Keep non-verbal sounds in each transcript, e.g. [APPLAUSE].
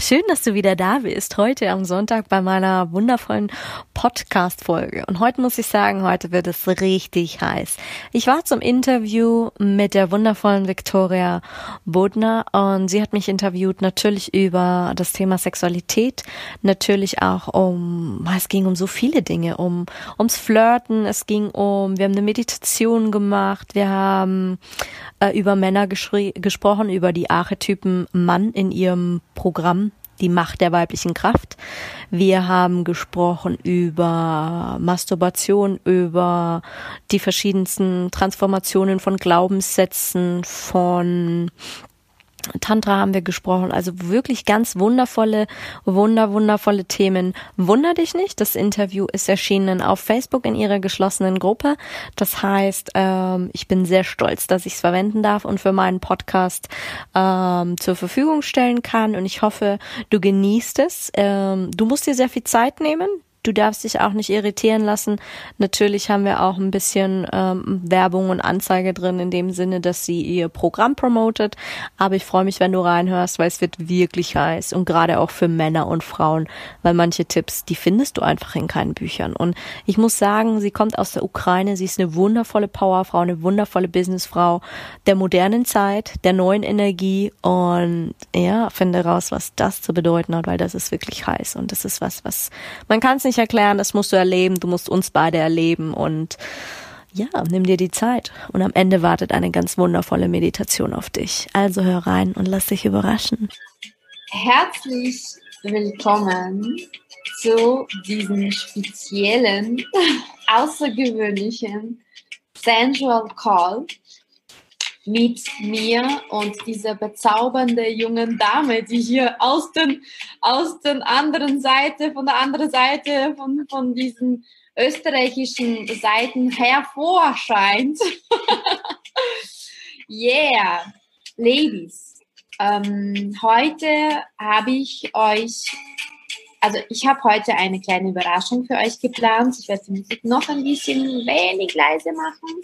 Schön, dass du wieder da bist, heute am Sonntag bei meiner wundervollen Podcast-Folge. Und heute muss ich sagen, heute wird es richtig heiß. Ich war zum Interview mit der wundervollen Victoria Bodner und sie hat mich interviewt natürlich über das Thema Sexualität, natürlich auch um, es ging um so viele Dinge, um, ums Flirten, es ging um, wir haben eine Meditation gemacht, wir haben äh, über Männer gesprochen, über die Archetypen Mann in ihrem Programm die Macht der weiblichen Kraft. Wir haben gesprochen über Masturbation, über die verschiedensten Transformationen von Glaubenssätzen, von Tantra haben wir gesprochen, also wirklich ganz wundervolle, wunder, wundervolle Themen. Wunder dich nicht, das Interview ist erschienen auf Facebook in ihrer geschlossenen Gruppe. Das heißt, ähm, ich bin sehr stolz, dass ich es verwenden darf und für meinen Podcast ähm, zur Verfügung stellen kann. Und ich hoffe, du genießt es. Ähm, du musst dir sehr viel Zeit nehmen du darfst dich auch nicht irritieren lassen. Natürlich haben wir auch ein bisschen ähm, Werbung und Anzeige drin, in dem Sinne, dass sie ihr Programm promotet. Aber ich freue mich, wenn du reinhörst, weil es wird wirklich heiß und gerade auch für Männer und Frauen, weil manche Tipps, die findest du einfach in keinen Büchern. Und ich muss sagen, sie kommt aus der Ukraine, sie ist eine wundervolle Powerfrau, eine wundervolle Businessfrau der modernen Zeit, der neuen Energie und ja, finde raus, was das zu bedeuten hat, weil das ist wirklich heiß und das ist was, was man kann es nicht erklären, das musst du erleben, du musst uns beide erleben und ja, nimm dir die Zeit. Und am Ende wartet eine ganz wundervolle Meditation auf dich. Also hör rein und lass dich überraschen. Herzlich willkommen zu diesem speziellen, [LAUGHS] außergewöhnlichen Sensual Call mit mir und dieser bezaubernde jungen Dame, die hier aus den, aus den anderen Seite, von der anderen Seite von, von diesen österreichischen Seiten hervorscheint. [LAUGHS] yeah, Ladies, ähm, heute habe ich euch, also ich habe heute eine kleine Überraschung für euch geplant. Ich werde die Musik noch ein bisschen wenig leise machen.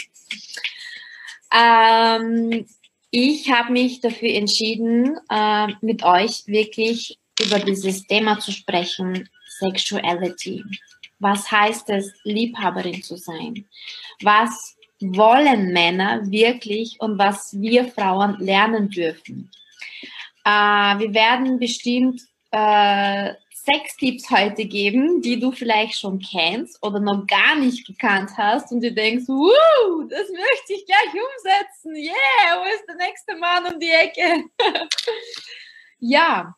Ähm, ich habe mich dafür entschieden, äh, mit euch wirklich über dieses Thema zu sprechen, Sexuality. Was heißt es, Liebhaberin zu sein? Was wollen Männer wirklich und was wir Frauen lernen dürfen? Äh, wir werden bestimmt äh, sechs Tipps heute geben, die du vielleicht schon kennst oder noch gar nicht gekannt hast und du denkst, Wuh, das möchte ich gleich umsetzen. Yeah, wo ist der nächste Mann um die Ecke? [LAUGHS] ja,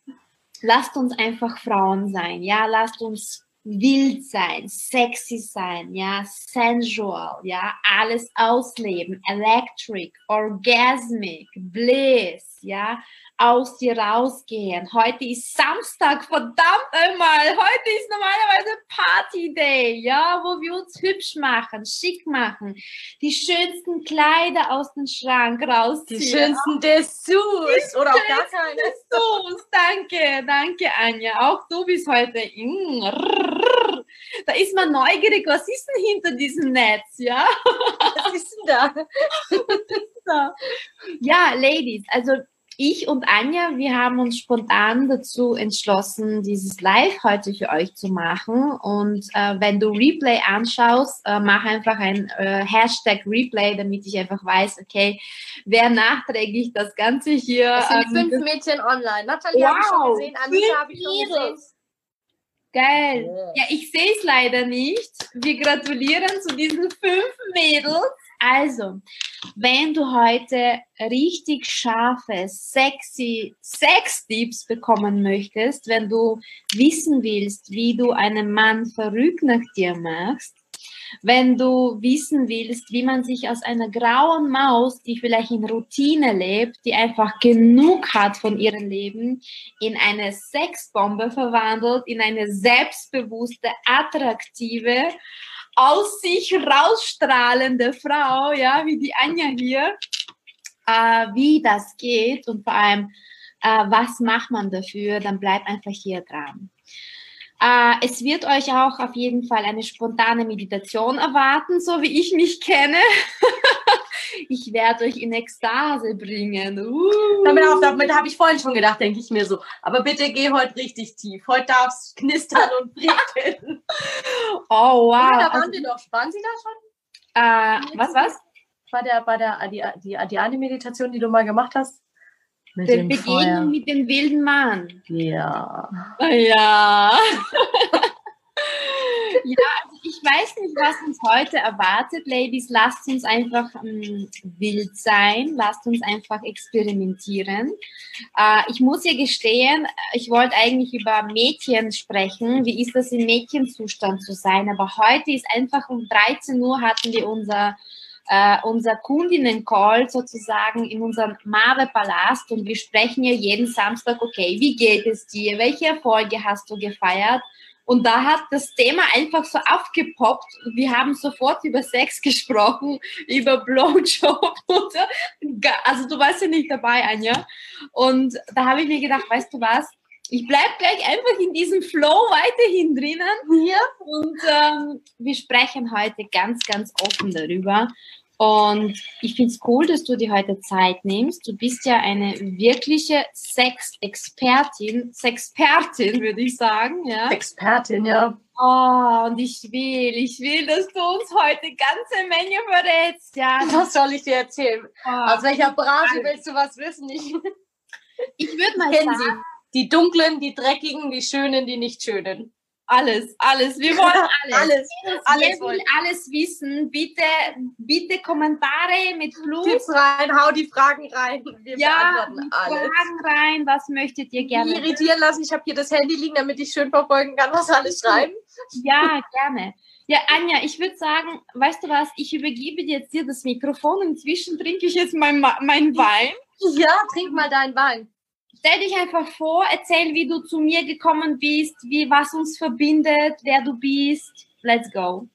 lasst uns einfach Frauen sein. Ja, lasst uns wild sein, sexy sein, ja, sensual, ja, alles ausleben, electric, orgasmic, bliss, ja, aus dir rausgehen. Heute ist Samstag, verdammt einmal. Heute ist normalerweise Party Day, ja, wo wir uns hübsch machen, schick machen, die schönsten Kleider aus dem Schrank rausziehen. Die schönsten Dessous oder auch gar keine. Dessous, danke, danke Anja. Auch du bist heute. Mm, da ist man neugierig, was ist denn hinter diesem Netz, ja? Was ist denn da? [LAUGHS] ja, Ladies, also ich und Anja, wir haben uns spontan dazu entschlossen, dieses Live heute für euch zu machen. Und äh, wenn du Replay anschaust, äh, mach einfach ein äh, Hashtag Replay, damit ich einfach weiß, okay, wer nachträglich das Ganze hier. Es sind ähm, fünf Mädchen online. Nathalie wow, habe ich schon gesehen, Anita habe ich schon gesehen. Geil. Ja, ich sehe es leider nicht. Wir gratulieren zu diesen fünf Mädels. Also, wenn du heute richtig scharfe, sexy Sex-Tipps bekommen möchtest, wenn du wissen willst, wie du einen Mann verrückt nach dir machst, wenn du wissen willst, wie man sich aus einer grauen Maus, die vielleicht in Routine lebt, die einfach genug hat von ihrem Leben, in eine Sexbombe verwandelt, in eine selbstbewusste, attraktive, aus sich rausstrahlende Frau, ja, wie die Anja hier, äh, wie das geht und vor allem, äh, was macht man dafür, dann bleibt einfach hier dran. Äh, es wird euch auch auf jeden Fall eine spontane Meditation erwarten, so wie ich mich kenne. [LAUGHS] ich werde euch in Ekstase bringen. Uh. Damit, damit habe ich vorhin schon gedacht, denke ich mir so. Aber bitte geh heute richtig tief. Heute darf es knistern und prickeln. [LAUGHS] oh, wow. Ja, da waren also, wir doch. Waren Sie da schon? Äh, was, was? Bei der, bei der die, die, die eine Meditation, die du mal gemacht hast? Mit der Begegnung Feuer. mit dem wilden Mann. Ja. Ja. [LAUGHS] ja, also ich weiß nicht, was uns heute erwartet, Ladies. Lasst uns einfach ähm, wild sein. Lasst uns einfach experimentieren. Äh, ich muss ja gestehen, ich wollte eigentlich über Mädchen sprechen. Wie ist das im Mädchenzustand zu sein? Aber heute ist einfach um 13 Uhr hatten wir unser äh, unser Kundinnen-Call sozusagen in unserem Mave-Palast und wir sprechen ja jeden Samstag, okay, wie geht es dir? Welche Erfolge hast du gefeiert? Und da hat das Thema einfach so aufgepoppt. Wir haben sofort über Sex [LAUGHS] gesprochen, über Blowjob. [LAUGHS] Also du warst ja nicht dabei, Anja. Und da habe ich mir gedacht, weißt du was? Ich bleibe gleich einfach in diesem Flow weiterhin drinnen hier und ähm, wir sprechen heute ganz, ganz offen darüber. Und ich finde es cool, dass du dir heute Zeit nimmst. Du bist ja eine wirkliche Sexexpertin, Sexpertin, würde ich sagen. Ja? Expertin, ja. Oh, und ich will, ich will, dass du uns heute ganze Menge verrätst. Ja. Was soll ich dir erzählen? Oh, Aus welcher Branche willst du was wissen? Ich, ich würde mal sagen, die dunklen, die dreckigen, die schönen, die nicht schönen. Alles, alles. Wir wollen [LAUGHS] alles. alles. alles will alles wissen. Bitte, bitte Kommentare mit Fluss. Tipps rein, hau die Fragen rein. Wir ja, beantworten alles. Fragen rein. Was möchtet ihr gerne? Irritieren lassen. Ich habe hier das Handy liegen, damit ich schön verfolgen kann, was alles schreiben. Ja, gerne. Ja, Anja, ich würde sagen, weißt du was, ich übergebe jetzt dir das Mikrofon. Inzwischen trinke ich jetzt mein, mein Wein. Ja, trink mal deinen Wein stell dich einfach vor, erzähl, wie du zu mir gekommen bist, wie was uns verbindet, wer du bist. Let's go.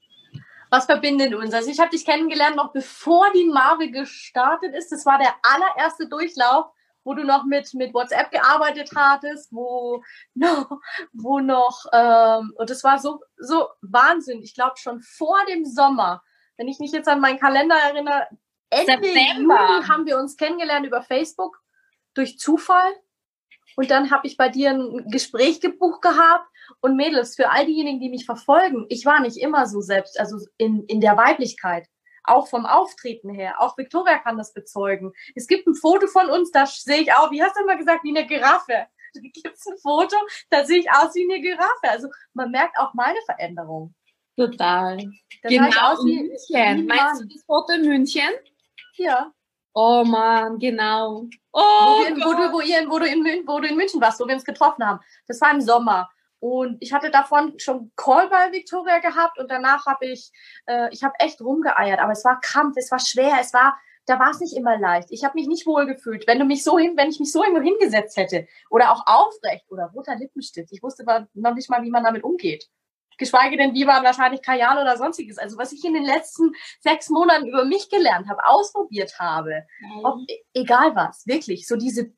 Was verbindet uns? Also ich habe dich kennengelernt noch bevor die Marvel gestartet ist. Das war der allererste Durchlauf, wo du noch mit, mit WhatsApp gearbeitet hattest, wo noch, wo noch, ähm, und das war so, so Wahnsinn. Ich glaube schon vor dem Sommer, wenn ich mich jetzt an meinen Kalender erinnere, Ende September. Juli haben wir uns kennengelernt über Facebook durch Zufall. Und dann habe ich bei dir ein Gespräch gebucht gehabt. Und Mädels, für all diejenigen, die mich verfolgen, ich war nicht immer so selbst, also in, in der Weiblichkeit. Auch vom Auftreten her. Auch Victoria kann das bezeugen. Es gibt ein Foto von uns, da sehe ich auch, wie hast du immer gesagt, wie eine Giraffe. [LAUGHS] Da gibt es ein Foto, da sehe ich aus wie eine Giraffe. Also man merkt auch meine Veränderung. Total. Da genau, ich aus wie, München. Meinst du das Foto in München? Ja. Oh man, genau. Oh, wo, wir, wo, du, wo, ihr, wo, du in, wo du in München warst, wo wir uns getroffen haben. Das war im Sommer. Und ich hatte davon schon Call bei Victoria gehabt und danach habe ich, äh, ich habe echt rumgeeiert, aber es war Kampf, es war schwer, es war, da war es nicht immer leicht. Ich habe mich nicht wohl gefühlt. Wenn du mich so hin, wenn ich mich so irgendwo hingesetzt hätte oder auch aufrecht oder roter Lippenstift, ich wusste noch nicht mal, wie man damit umgeht geschweige denn wie man wahrscheinlich Kajal oder sonstiges. Also was ich in den letzten sechs Monaten über mich gelernt habe, ausprobiert habe, mhm. ob, egal was, wirklich, so diese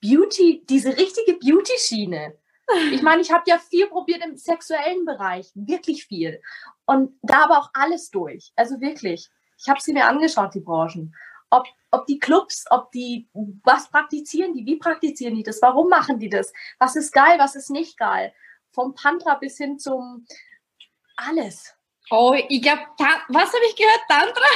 Beauty, diese richtige Beauty-Schiene. Ich meine, ich habe ja viel probiert im sexuellen Bereich, wirklich viel. Und da aber auch alles durch. Also wirklich. Ich habe sie mir angeschaut, die Branchen. Ob, ob die Clubs, ob die, was praktizieren die, wie praktizieren die das, warum machen die das, was ist geil, was ist nicht geil. Vom Tantra bis hin zum, alles. Oh, ich glaube, was habe ich gehört? Tantra?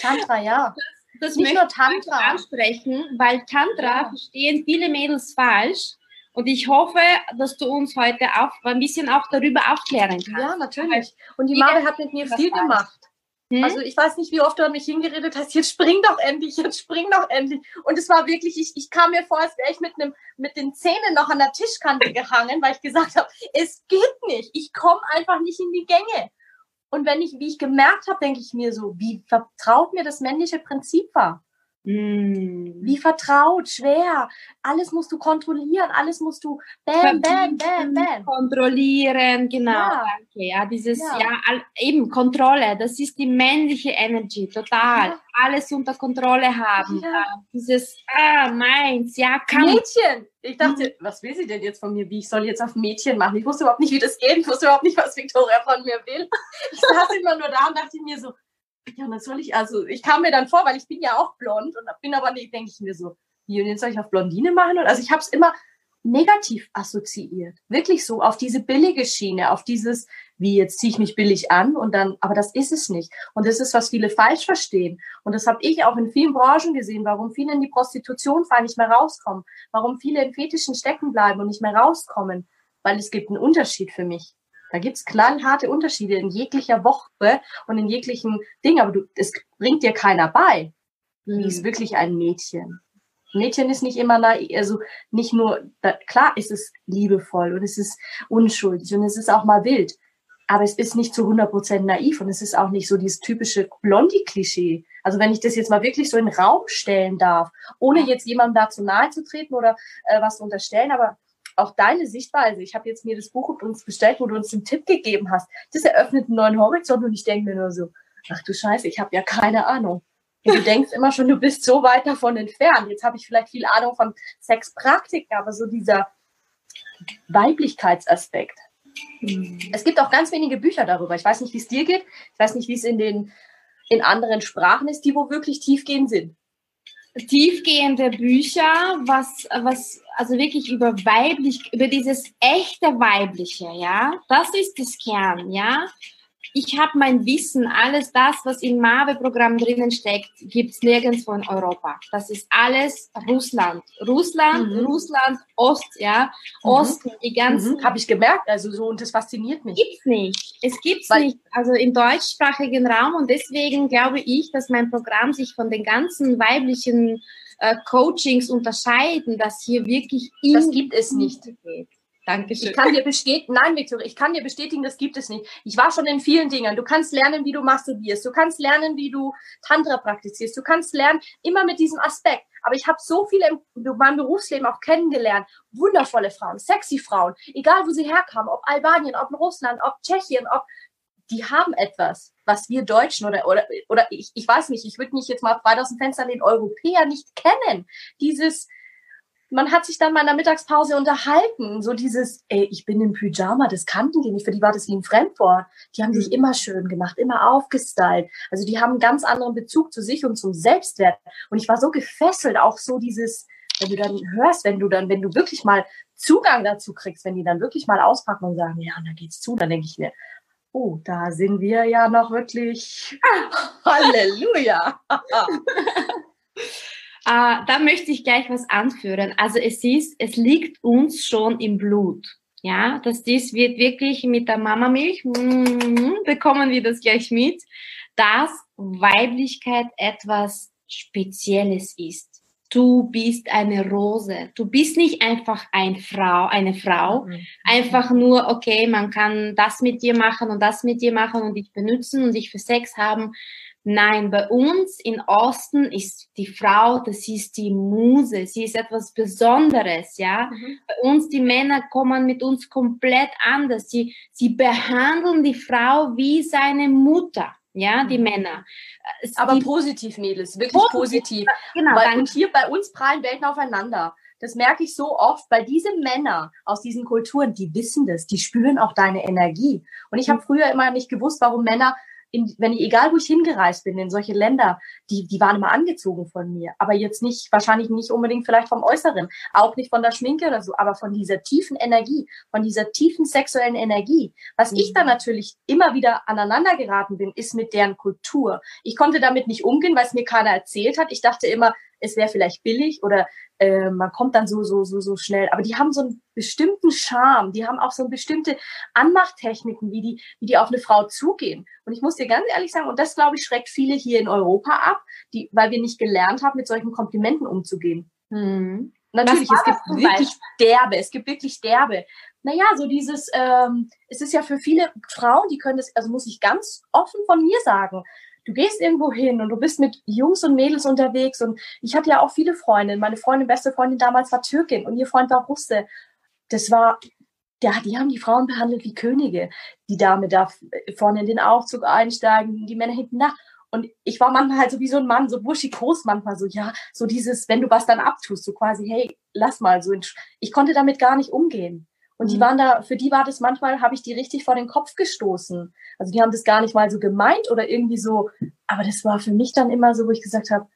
Tantra, ja. Das, das Nicht nur Tantra. ansprechen, weil Tantra ja. verstehen viele Mädels falsch. Und ich hoffe, dass du uns heute auch ein bisschen auch darüber aufklären kannst. Ja, natürlich. Und die Mare hat mit mir viel gemacht. Hm? Also ich weiß nicht, wie oft du an mich hingeredet hast, jetzt spring doch endlich, jetzt spring doch endlich. Und es war wirklich, ich, ich kam mir vor, als wäre ich mit, einem, mit den Zähnen noch an der Tischkante gehangen, weil ich gesagt habe, es geht nicht, ich komme einfach nicht in die Gänge. Und wenn ich, wie ich gemerkt habe, denke ich mir so, wie vertraut mir das männliche Prinzip war. Mm. Wie vertraut, schwer. Alles musst du kontrollieren, alles musst du bam, bam, bam, bam. Kontrollieren, genau. Ja, danke. ja dieses, ja. ja, eben Kontrolle, das ist die männliche Energy, total. Ja. Alles unter Kontrolle haben. Ja. Dieses, ah, meins, ja, kann. Mädchen! Ich dachte, mhm. was will sie denn jetzt von mir? Wie ich soll jetzt auf Mädchen machen? Ich wusste überhaupt nicht, wie das geht. Ich wusste überhaupt nicht, was Victoria von mir will. Ich saß immer nur da und dachte mir so, ja, und dann soll ich, also ich kam mir dann vor, weil ich bin ja auch blond und bin aber nicht, denke ich mir so, wie, und jetzt soll ich auf Blondine machen? Und also ich habe es immer negativ assoziiert. Wirklich so auf diese billige Schiene, auf dieses, wie jetzt ziehe ich mich billig an und dann, aber das ist es nicht. Und das ist, was viele falsch verstehen. Und das habe ich auch in vielen Branchen gesehen, warum viele in die Prostitution fallen, nicht mehr rauskommen, warum viele in Fetischen stecken bleiben und nicht mehr rauskommen, weil es gibt einen Unterschied für mich. Da gibt's knallharte Unterschiede in jeglicher Woche und in jeglichen Dingen, aber du, es bringt dir keiner bei. Wie ist mhm. wirklich ein Mädchen? Mädchen ist nicht immer naiv, also nicht nur, da, klar ist es liebevoll und es ist unschuldig und es ist auch mal wild, aber es ist nicht zu 100% naiv und es ist auch nicht so dieses typische Blondie-Klischee. Also wenn ich das jetzt mal wirklich so in den Raum stellen darf, ohne jetzt jemandem dazu nahe zu treten oder äh, was zu unterstellen, aber auch deine Sichtweise. Ich habe jetzt mir das Buch uns bestellt, wo du uns den Tipp gegeben hast. Das eröffnet einen neuen Horizont und ich denke mir nur so, ach du Scheiße, ich habe ja keine Ahnung. Und du denkst immer schon, du bist so weit davon entfernt. Jetzt habe ich vielleicht viel Ahnung von Sexpraktiken, aber so dieser Weiblichkeitsaspekt. Mhm. Es gibt auch ganz wenige Bücher darüber. Ich weiß nicht, wie es dir geht. Ich weiß nicht, wie es in den in anderen Sprachen ist, die wo wirklich tiefgehend sind tiefgehende Bücher, was, was, also wirklich über weiblich, über dieses echte Weibliche, ja, das ist das Kern, ja ich habe mein Wissen, alles das, was im MAVE-Programm drinnen steckt, gibt es nirgendwo in Europa. Das ist alles Russland. Russland, mhm. Russland, Ost, ja, mhm. Osten, die ganzen. Mhm. Habe ich gemerkt, also so, und das fasziniert mich. Gibt's nicht. Es gibt's Weil, nicht, also im deutschsprachigen Raum und deswegen glaube ich, dass mein Programm sich von den ganzen weiblichen äh, Coachings unterscheiden, dass hier wirklich das gibt es nicht. Geht. Dankeschön. Ich kann dir bestätigen, nein, Victoria, ich kann dir bestätigen, das gibt es nicht. Ich war schon in vielen Dingen. Du kannst lernen, wie du masturbierst. Du kannst lernen, wie du Tantra praktizierst. Du kannst lernen, immer mit diesem Aspekt. Aber ich habe so viele in meinem Berufsleben auch kennengelernt. Wundervolle Frauen, sexy Frauen, egal wo sie herkamen, ob Albanien, ob Russland, ob Tschechien, ob die haben etwas, was wir Deutschen oder, oder, oder ich, ich weiß nicht, ich würde mich jetzt mal weit aus dem Fenster den Europäer nicht kennen. Dieses, man hat sich dann mal in der Mittagspause unterhalten. So dieses, ey, ich bin im Pyjama, das kannten die nicht, für die war das wie ein Fremdwort. Die haben sich mhm. immer schön gemacht, immer aufgestylt. Also die haben einen ganz anderen Bezug zu sich und zum Selbstwert. Und ich war so gefesselt, auch so dieses, wenn du dann hörst, wenn du dann, wenn du wirklich mal Zugang dazu kriegst, wenn die dann wirklich mal auspacken und sagen, ja, da geht's zu, dann denke ich mir, oh, da sind wir ja noch wirklich, [LAUGHS] Halleluja. [LAUGHS] Äh, da möchte ich gleich was anführen. Also es ist, es liegt uns schon im Blut. Ja, dass dies wird wirklich mit der Mamamilch, mm, bekommen wir das gleich mit, dass Weiblichkeit etwas Spezielles ist. Du bist eine Rose. Du bist nicht einfach ein Frau, eine Frau. Mhm. Einfach nur, okay, man kann das mit dir machen und das mit dir machen und dich benutzen und dich für Sex haben. Nein, bei uns in Osten ist die Frau, das ist die Muse, sie ist etwas Besonderes, ja. Mhm. Bei uns die Männer kommen mit uns komplett anders. Sie, sie behandeln die Frau wie seine Mutter. Ja, die mhm. Männer. Es Aber positiv, Mädels, wirklich positiv. positiv. Genau. Weil, und hier bei uns prallen Welten aufeinander. Das merke ich so oft, weil diese Männer aus diesen Kulturen, die wissen das, die spüren auch deine Energie. Und ich habe mhm. früher immer nicht gewusst, warum Männer in, wenn ich, egal wo ich hingereist bin, in solche Länder, die, die waren immer angezogen von mir. Aber jetzt nicht, wahrscheinlich nicht unbedingt vielleicht vom Äußeren, auch nicht von der Schminke oder so, aber von dieser tiefen Energie, von dieser tiefen sexuellen Energie. Was mhm. ich dann natürlich immer wieder aneinander geraten bin, ist mit deren Kultur. Ich konnte damit nicht umgehen, weil es mir keiner erzählt hat. Ich dachte immer, es wäre vielleicht billig oder äh, man kommt dann so, so, so, so schnell. Aber die haben so einen bestimmten Charme, die haben auch so bestimmte Anmachttechniken, wie die, wie die auf eine Frau zugehen. Und ich muss dir ganz ehrlich sagen, und das glaube ich schreckt viele hier in Europa ab, die, weil wir nicht gelernt haben, mit solchen Komplimenten umzugehen. Hm. Natürlich, es gibt wirklich derbe, es gibt wirklich derbe. naja, so dieses, ähm, es ist ja für viele Frauen, die können das, also muss ich ganz offen von mir sagen, du gehst irgendwo hin und du bist mit Jungs und Mädels unterwegs und ich hatte ja auch viele Freundinnen. Meine Freundin, beste Freundin damals war Türkin und ihr Freund war Russe. Das war, ja, die haben die Frauen behandelt wie Könige. Die Dame darf vorne in den Aufzug einsteigen, die Männer hinten nach. Und ich war manchmal halt so wie so ein Mann, so burschikos manchmal so, ja, so dieses, wenn du was dann abtust, so quasi, hey, lass mal so. Ich konnte damit gar nicht umgehen. Und die mhm. waren da, für die war das manchmal, habe ich die richtig vor den Kopf gestoßen. Also die haben das gar nicht mal so gemeint oder irgendwie so, aber das war für mich dann immer so, wo ich gesagt habe,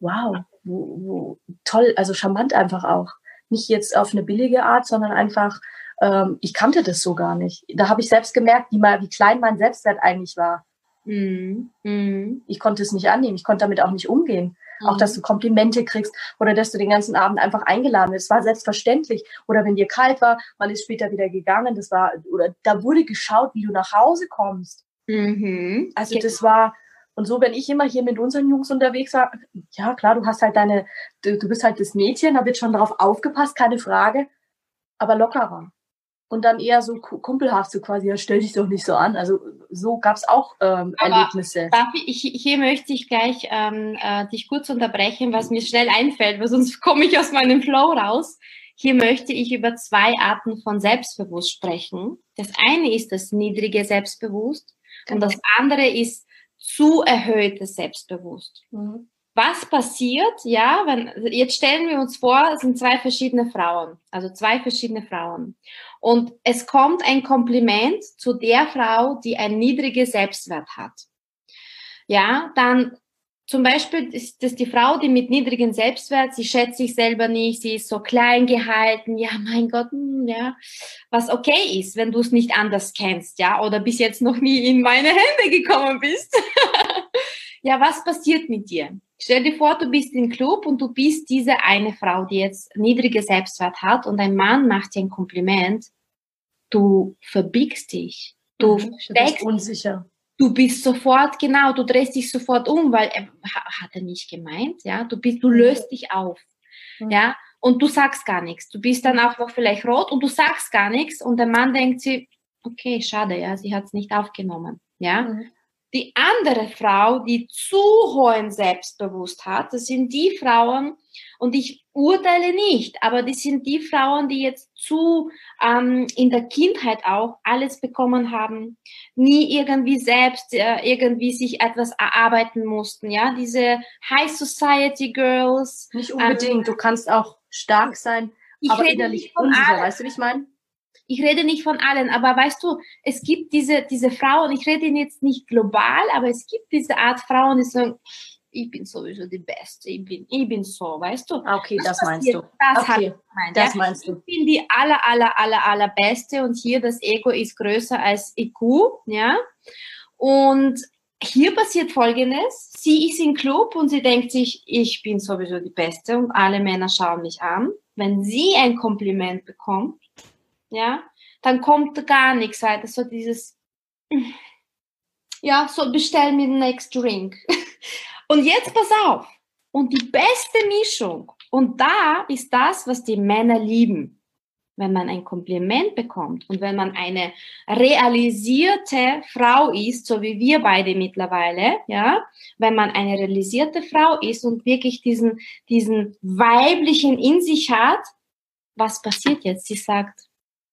wow, wo, wo, toll, also charmant einfach auch. Nicht jetzt auf eine billige Art, sondern einfach, ähm, ich kannte das so gar nicht. Da habe ich selbst gemerkt, wie, mal, wie klein mein Selbstwert eigentlich war. Mhm. Mhm. Ich konnte es nicht annehmen, ich konnte damit auch nicht umgehen. Auch, dass mhm. du Komplimente kriegst oder dass du den ganzen Abend einfach eingeladen wirst. Das war selbstverständlich. Oder wenn dir kalt war, man ist später wieder gegangen. Das war, oder da wurde geschaut, wie du nach Hause kommst. Mhm. Also genau. das war, und so, wenn ich immer hier mit unseren Jungs unterwegs war, ja klar, du hast halt deine, du, du bist halt das Mädchen, da wird schon darauf aufgepasst, keine Frage, aber lockerer und dann eher so kumpelhaft, so quasi, ja, stell dich doch nicht so an. Also so gab es auch ähm, Erlebnisse. Ich, hier möchte ich gleich ähm, äh, dich kurz unterbrechen, was mir schnell einfällt, weil sonst [LAUGHS] komme ich aus meinem Flow raus. Hier möchte ich über zwei Arten von Selbstbewusst sprechen. Das eine ist das niedrige Selbstbewusst und das andere ist zu erhöhtes Selbstbewusst. Mhm was passiert, ja, wenn, jetzt stellen wir uns vor, es sind zwei verschiedene Frauen, also zwei verschiedene Frauen. Und es kommt ein Kompliment zu der Frau, die ein niedriges Selbstwert hat. Ja, dann zum Beispiel ist das die Frau, die mit niedrigem Selbstwert, sie schätzt sich selber nicht, sie ist so klein gehalten, ja, mein Gott, hm, ja, was okay ist, wenn du es nicht anders kennst, ja, oder bis jetzt noch nie in meine Hände gekommen bist. [LAUGHS] ja, was passiert mit dir? Stell dir vor, du bist im Club und du bist diese eine Frau, die jetzt niedrige Selbstwert hat und ein Mann macht dir ein Kompliment. Du verbiegst dich. Du mhm, steckst unsicher. Du bist sofort, genau, du drehst dich sofort um, weil er hat er nicht gemeint, ja. Du bist, du mhm. löst dich auf, mhm. ja. Und du sagst gar nichts. Du bist dann auch noch vielleicht rot und du sagst gar nichts und der Mann denkt sich, okay, schade, ja, sie hat es nicht aufgenommen, ja. Mhm. Die andere Frau, die zu hohen Selbstbewusst hat, das sind die Frauen, und ich urteile nicht, aber das sind die Frauen, die jetzt zu ähm, in der Kindheit auch alles bekommen haben, nie irgendwie selbst äh, irgendwie sich etwas erarbeiten mussten, ja, diese High Society Girls. Nicht unbedingt, ähm, du kannst auch stark sein, aber innerlich unsicher, weißt du, wie ich meine? Ich rede nicht von allen, aber weißt du, es gibt diese, diese Frauen, ich rede jetzt nicht global, aber es gibt diese Art Frauen, die sagen, ich bin sowieso die Beste, ich bin, ich bin so, weißt du? Okay, das, das meinst du. Das, okay, gemeint, das ja? meinst du. Ich bin die aller, aller, aller, aller Beste und hier das Ego ist größer als IQ, ja? Und hier passiert Folgendes. Sie ist im Club und sie denkt sich, ich bin sowieso die Beste und alle Männer schauen mich an. Wenn sie ein Kompliment bekommt, ja, dann kommt gar nichts weiter. So dieses, ja, so bestell mir den next drink. [LAUGHS] Und jetzt pass auf. Und die beste Mischung, und da ist das, was die Männer lieben. Wenn man ein Kompliment bekommt und wenn man eine realisierte Frau ist, so wie wir beide mittlerweile, ja, wenn man eine realisierte Frau ist und wirklich diesen, diesen weiblichen in sich hat, was passiert jetzt? Sie sagt,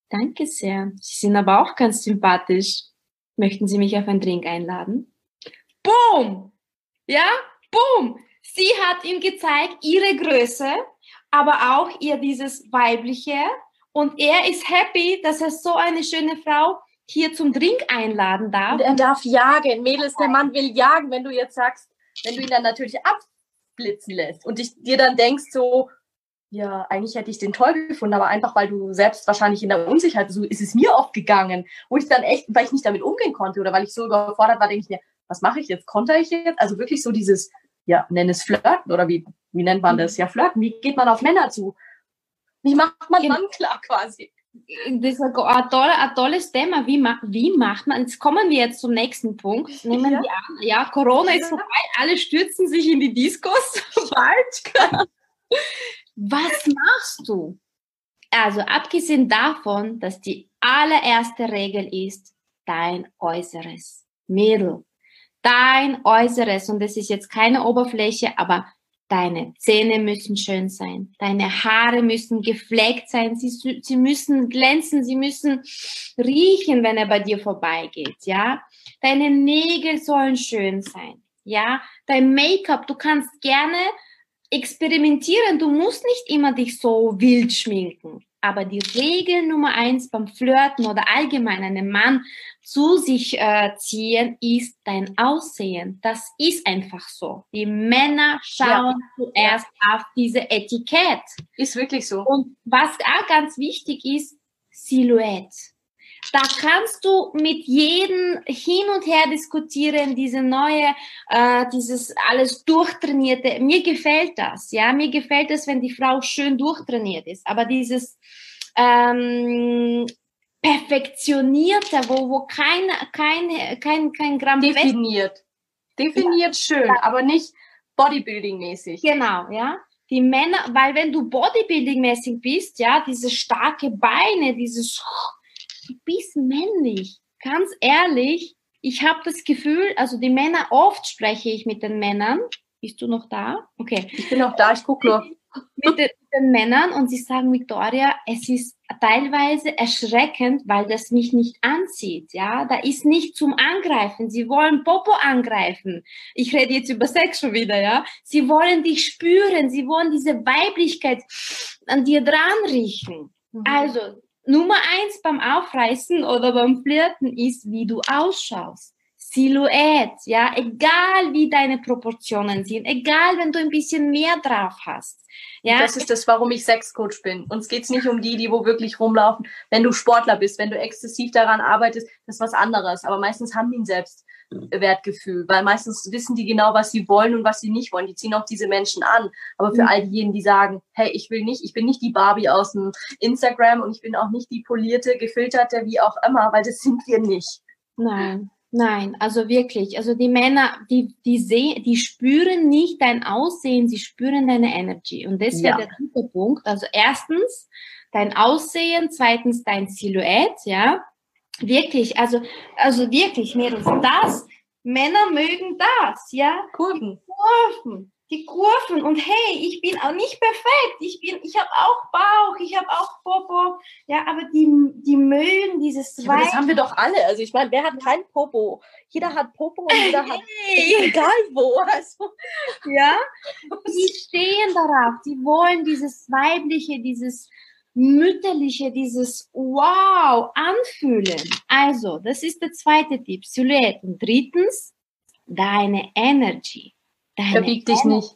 Danke sehr. Sie sind aber auch ganz sympathisch. Möchten Sie mich auf einen Drink einladen? Boom! Ja, boom! Sie hat ihm gezeigt, ihre Größe, aber auch ihr dieses weibliche. Und er ist happy, dass er so eine schöne Frau hier zum Drink einladen darf. Und er darf jagen. Mädels, der Mann will jagen, wenn du jetzt sagst, wenn du ihn dann natürlich abblitzen lässt und dich, dir dann denkst so, ja, eigentlich hätte ich den toll gefunden, aber einfach, weil du selbst wahrscheinlich in der Unsicherheit, so ist es mir oft gegangen, wo ich dann echt, weil ich nicht damit umgehen konnte oder weil ich so überfordert war, denke ich mir, was mache ich jetzt? Konter ich jetzt? Also wirklich so dieses, ja, nenn es Flirten oder wie, wie nennt man das? Ja, Flirten. Wie geht man auf Männer zu? Wie macht man Mann klar quasi? Das ist ein, tolle, ein tolles Thema. Wie, wie macht man, jetzt kommen wir jetzt zum nächsten Punkt. Nehmen ja. wir an, ja, Corona ist vorbei, alle stürzen sich in die Discos. Bald. [LAUGHS] [LAUGHS] Was machst du? Also abgesehen davon, dass die allererste Regel ist, dein Äußeres. Mädel, dein Äußeres. Und das ist jetzt keine Oberfläche, aber deine Zähne müssen schön sein. Deine Haare müssen gepflegt sein. Sie, sie müssen glänzen. Sie müssen riechen, wenn er bei dir vorbeigeht. Ja. Deine Nägel sollen schön sein. Ja. Dein Make-up, du kannst gerne experimentieren. Du musst nicht immer dich so wild schminken. Aber die Regel Nummer eins beim Flirten oder allgemein einem Mann zu sich äh, ziehen ist dein Aussehen. Das ist einfach so. Die Männer schauen ja. zuerst ja. auf diese Etikett. Ist wirklich so. Und was auch ganz wichtig ist, Silhouette. Da kannst du mit jedem hin und her diskutieren, diese neue, äh, dieses alles durchtrainierte. Mir gefällt das, ja, mir gefällt es, wenn die Frau schön durchtrainiert ist. Aber dieses ähm, perfektionierte, wo, wo kein, kein, kein, kein Gramm definiert, definiert ja. schön, aber nicht Bodybuilding-mäßig. Genau, ja die Männer, weil wenn du Bodybuilding-mäßig bist, ja, diese starke Beine, dieses du bist männlich. Ganz ehrlich, ich habe das Gefühl, also die Männer, oft spreche ich mit den Männern. Bist du noch da? Okay. Ich bin noch da, ich gucke nur. [LAUGHS] Mit den, mit den Männern und sie sagen, Victoria, es ist teilweise erschreckend, weil das mich nicht anzieht. Ja, da ist nicht zum Angreifen. Sie wollen Popo angreifen. Ich rede jetzt über Sex schon wieder, ja. Sie wollen dich spüren. Sie wollen diese Weiblichkeit an dir dran riechen. Mhm. Also, Nummer eins beim Aufreißen oder beim Flirten ist, wie du ausschaust. Silhouette, ja, egal wie deine Proportionen sind, egal wenn du ein bisschen mehr drauf hast. Ja. Das ist das, warum ich Sexcoach bin. Uns geht's nicht um die, die wo wirklich rumlaufen. Wenn du Sportler bist, wenn du exzessiv daran arbeitest, das ist was anderes. Aber meistens haben die ein Selbstwertgefühl, weil meistens wissen die genau, was sie wollen und was sie nicht wollen. Die ziehen auch diese Menschen an. Aber für mhm. all diejenigen, die sagen, hey, ich will nicht, ich bin nicht die Barbie aus dem Instagram und ich bin auch nicht die polierte, gefilterte, wie auch immer, weil das sind wir nicht. Nein. Nein, also wirklich. Also die Männer, die, die sehen, die spüren nicht dein Aussehen, sie spüren deine Energy. Und das wäre ja. der dritte Punkt. Also erstens dein Aussehen, zweitens dein Silhouette, ja. Wirklich, also, also wirklich, Mädels, das, Männer mögen das, ja. Kurven. Kurven die Kurven und hey, ich bin auch nicht perfekt. Ich bin, ich habe auch Bauch, ich habe auch Popo. Ja, aber die, die mögen dieses. Ja, das haben wir doch alle. Also ich meine, wer hat kein Popo? Jeder hat Popo und jeder hat hey. egal wo. Also. Ja, die stehen darauf. Die wollen dieses weibliche, dieses mütterliche, dieses Wow anfühlen. Also, das ist der zweite Tipp, Silhouette. Und drittens, deine Energy. Verbieg dich nicht.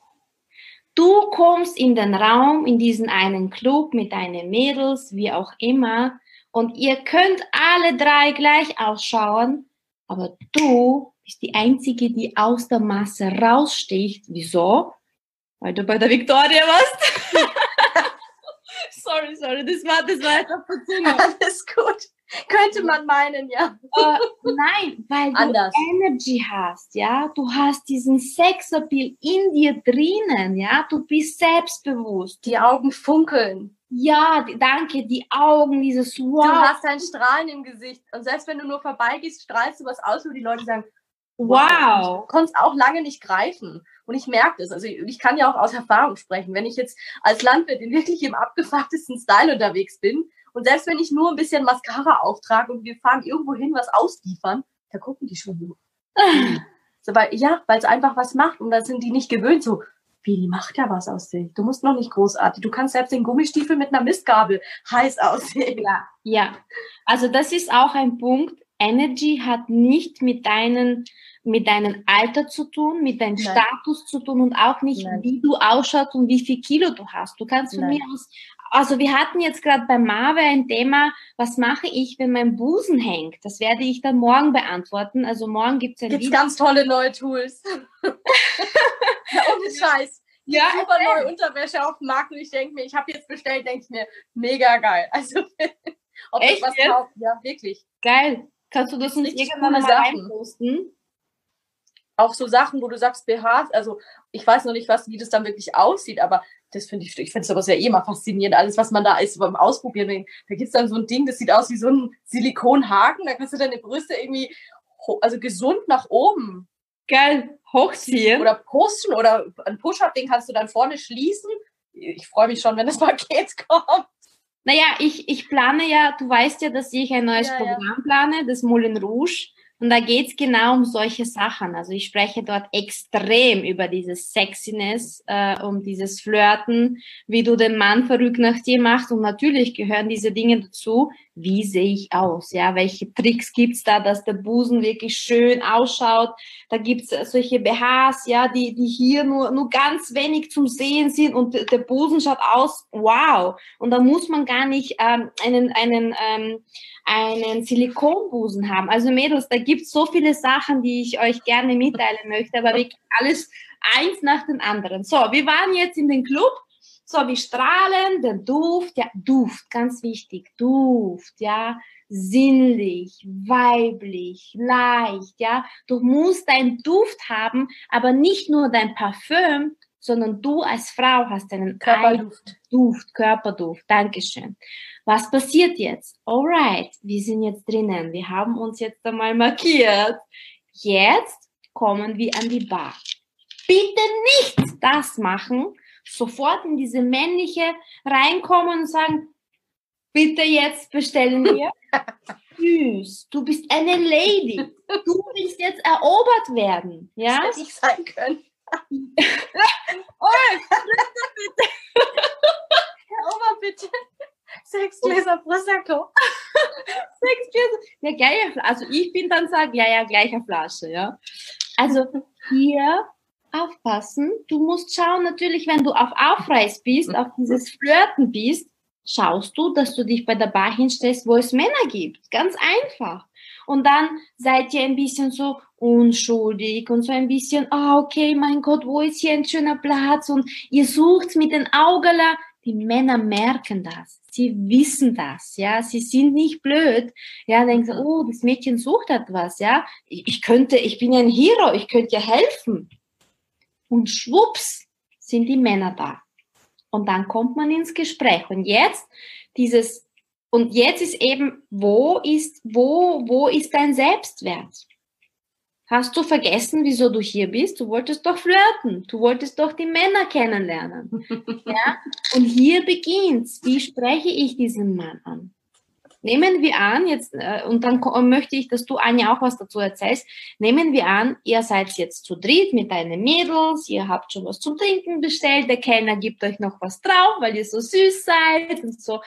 Du kommst in den Raum, in diesen einen Club mit deinen Mädels, wie auch immer, und ihr könnt alle drei gleich ausschauen, aber du bist die Einzige, die aus der Masse raussticht. Wieso? Weil du bei der Victoria warst. [LAUGHS] [LAUGHS] sorry, sorry, das war, das war [LAUGHS] Zunge. Alles gut. [LAUGHS] Könnte man meinen, ja. Äh, nein, weil Anders. du Energy hast, ja. Du hast diesen Sexappeal in dir drinnen, ja. Du bist selbstbewusst. Die Augen funkeln. Ja, danke, die Augen, dieses Wow. Du hast ein Strahlen im Gesicht. Und selbst wenn du nur vorbeigehst, strahlst du was aus, wo die Leute sagen, wow. Du konntest auch lange nicht greifen. Und ich merke das. Also ich, ich, kann ja auch aus Erfahrung sprechen. Wenn ich jetzt als Landwirtin wirklich im abgefucktesten Style unterwegs bin, und selbst wenn ich nur ein bisschen Mascara auftrage und wir fahren irgendwo hin, was ausliefern, da gucken die schon so. so weil, ja, weil es einfach was macht und da sind die nicht gewöhnt so, wie, die macht ja was aus sich. Du musst noch nicht großartig. Du kannst selbst den Gummistiefel mit einer Mistgabel [LAUGHS] heiß aussehen. Ja, ja. Also das ist auch ein Punkt. Energy hat nicht mit deinen mit deinem Alter zu tun, mit deinem Nein. Status zu tun und auch nicht, Nein. wie du ausschaust und wie viel Kilo du hast. Du kannst von Nein. mir aus also wir hatten jetzt gerade bei Marve ein Thema, was mache ich, wenn mein Busen hängt? Das werde ich dann morgen beantworten. Also morgen gibt es ein Gibt's Video. ganz tolle neue Tools. [LAUGHS] ja, ohne Scheiß. Ja, super neue Unterwäsche auf dem Markt und ich denke mir, ich habe jetzt bestellt, denke ich mir, mega geil. Also [LAUGHS] ob Echt, was kauft, ja, wirklich. Geil. Kannst du das uns irgendwann mal reinposten? Auch so Sachen, wo du sagst BHs, also ich weiß noch nicht, was, wie das dann wirklich aussieht, aber das finde ich, ich finde es aber sehr eh immer faszinierend, alles, was man da ist beim Ausprobieren. Da gibt es dann so ein Ding, das sieht aus wie so ein Silikonhaken, da kannst du deine Brüste irgendwie, also gesund nach oben. Geil, hochziehen. Oder posten oder ein Push-Up, den kannst du dann vorne schließen. Ich freue mich schon, wenn das [LAUGHS] Paket kommt. Naja, ich, ich plane ja, du weißt ja, dass ich ein neues ja, Programm ja. plane, das Moulin Rouge. Und da geht's genau um solche Sachen. Also ich spreche dort extrem über dieses Sexiness, äh, um dieses Flirten, wie du den Mann verrückt nach dir machst. Und natürlich gehören diese Dinge dazu. Wie sehe ich aus? Ja, welche Tricks gibt's da, dass der Busen wirklich schön ausschaut? Da gibt's solche BHs, ja, die, die hier nur, nur ganz wenig zum Sehen sind und der Busen schaut aus, wow. Und da muss man gar nicht ähm, einen, einen ähm, einen Silikonbusen haben. Also Mädels, da gibt es so viele Sachen, die ich euch gerne mitteilen möchte, aber wirklich alles eins nach dem anderen. So, wir waren jetzt in den Club. So, wir strahlen, der Duft, ja, Duft, ganz wichtig, Duft, ja, sinnlich, weiblich, leicht, ja. Du musst deinen Duft haben, aber nicht nur dein Parfüm, sondern du als Frau hast einen Körperduft. Duft, Körperduft. Dankeschön. Was passiert jetzt? Alright, wir sind jetzt drinnen. Wir haben uns jetzt einmal markiert. Jetzt kommen wir an die Bar. Bitte nicht das machen, sofort in diese männliche reinkommen und sagen, bitte jetzt bestellen wir. [LAUGHS] Süß, du bist eine Lady. Du willst jetzt erobert werden. Ja? Das hätte ich sein können. Oh, bitte. Erobert bitte. Sechs Gläser Prosecco. Sechs Gläser. Ja, gleiche Also ich bin dann sagen, ja, ja, gleiche Flasche, ja. Also hier aufpassen. Du musst schauen, natürlich, wenn du auf Aufreiß bist, auf dieses Flirten bist, schaust du, dass du dich bei der Bar hinstellst, wo es Männer gibt. Ganz einfach. Und dann seid ihr ein bisschen so unschuldig und so ein bisschen, ah, oh, okay, mein Gott, wo ist hier ein schöner Platz? Und ihr sucht mit den Augen, die Männer merken das. Sie wissen das, ja. Sie sind nicht blöd. Ja, denken sie, mhm. oh, das Mädchen sucht etwas, ja. Ich könnte, ich bin ein Hero, ich könnte ja helfen. Und schwupps sind die Männer da. Und dann kommt man ins Gespräch. Und jetzt dieses, und jetzt ist eben, wo ist, wo, wo ist dein Selbstwert? Hast du vergessen, wieso du hier bist? Du wolltest doch flirten. Du wolltest doch die Männer kennenlernen. [LAUGHS] ja? Und hier beginnt's. Wie spreche ich diesen Mann an? Nehmen wir an, jetzt, äh, und dann möchte ich, dass du, Anja, auch was dazu erzählst. Nehmen wir an, ihr seid jetzt zu dritt mit deinen Mädels, ihr habt schon was zum Trinken bestellt, der Kellner gibt euch noch was drauf, weil ihr so süß seid und so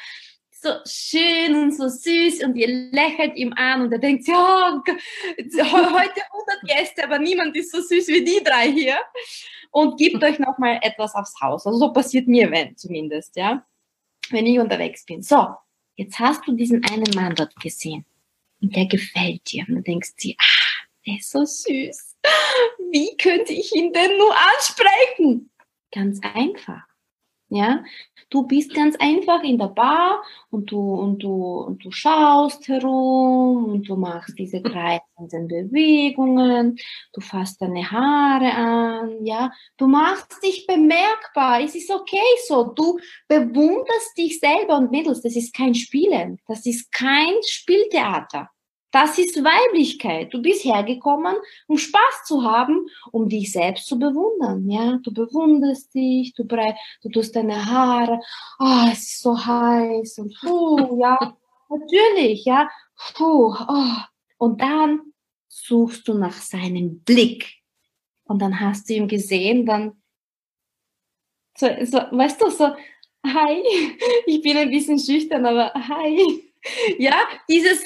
so schön und so süß und ihr lächelt ihm an und er denkt, ja, heute 100 Gäste, aber niemand ist so süß wie die drei hier und gibt euch nochmal etwas aufs Haus. Also so passiert mir, wenn zumindest, ja, wenn ich unterwegs bin. So, jetzt hast du diesen einen Mann dort gesehen und der gefällt dir und du denkst dir, ah, der ist so süß. Wie könnte ich ihn denn nur ansprechen? Ganz einfach. Ja, du bist ganz einfach in der Bar und du, und du, und du schaust herum und du machst diese kreisenden Bewegungen, du fasst deine Haare an, ja, du machst dich bemerkbar, es ist okay so, du bewunderst dich selber und Mädels, das ist kein Spielen, das ist kein Spieltheater. Das ist Weiblichkeit. Du bist hergekommen, um Spaß zu haben, um dich selbst zu bewundern. Ja, du bewunderst dich, du, du tust deine Haare. Oh, es ist so heiß und puh, [LAUGHS] ja, natürlich, ja, puh, oh. Und dann suchst du nach seinem Blick. Und dann hast du ihn gesehen, dann so, so weißt du, so, hi, [LAUGHS] ich bin ein bisschen schüchtern, aber hi. [LAUGHS] Ja, dieses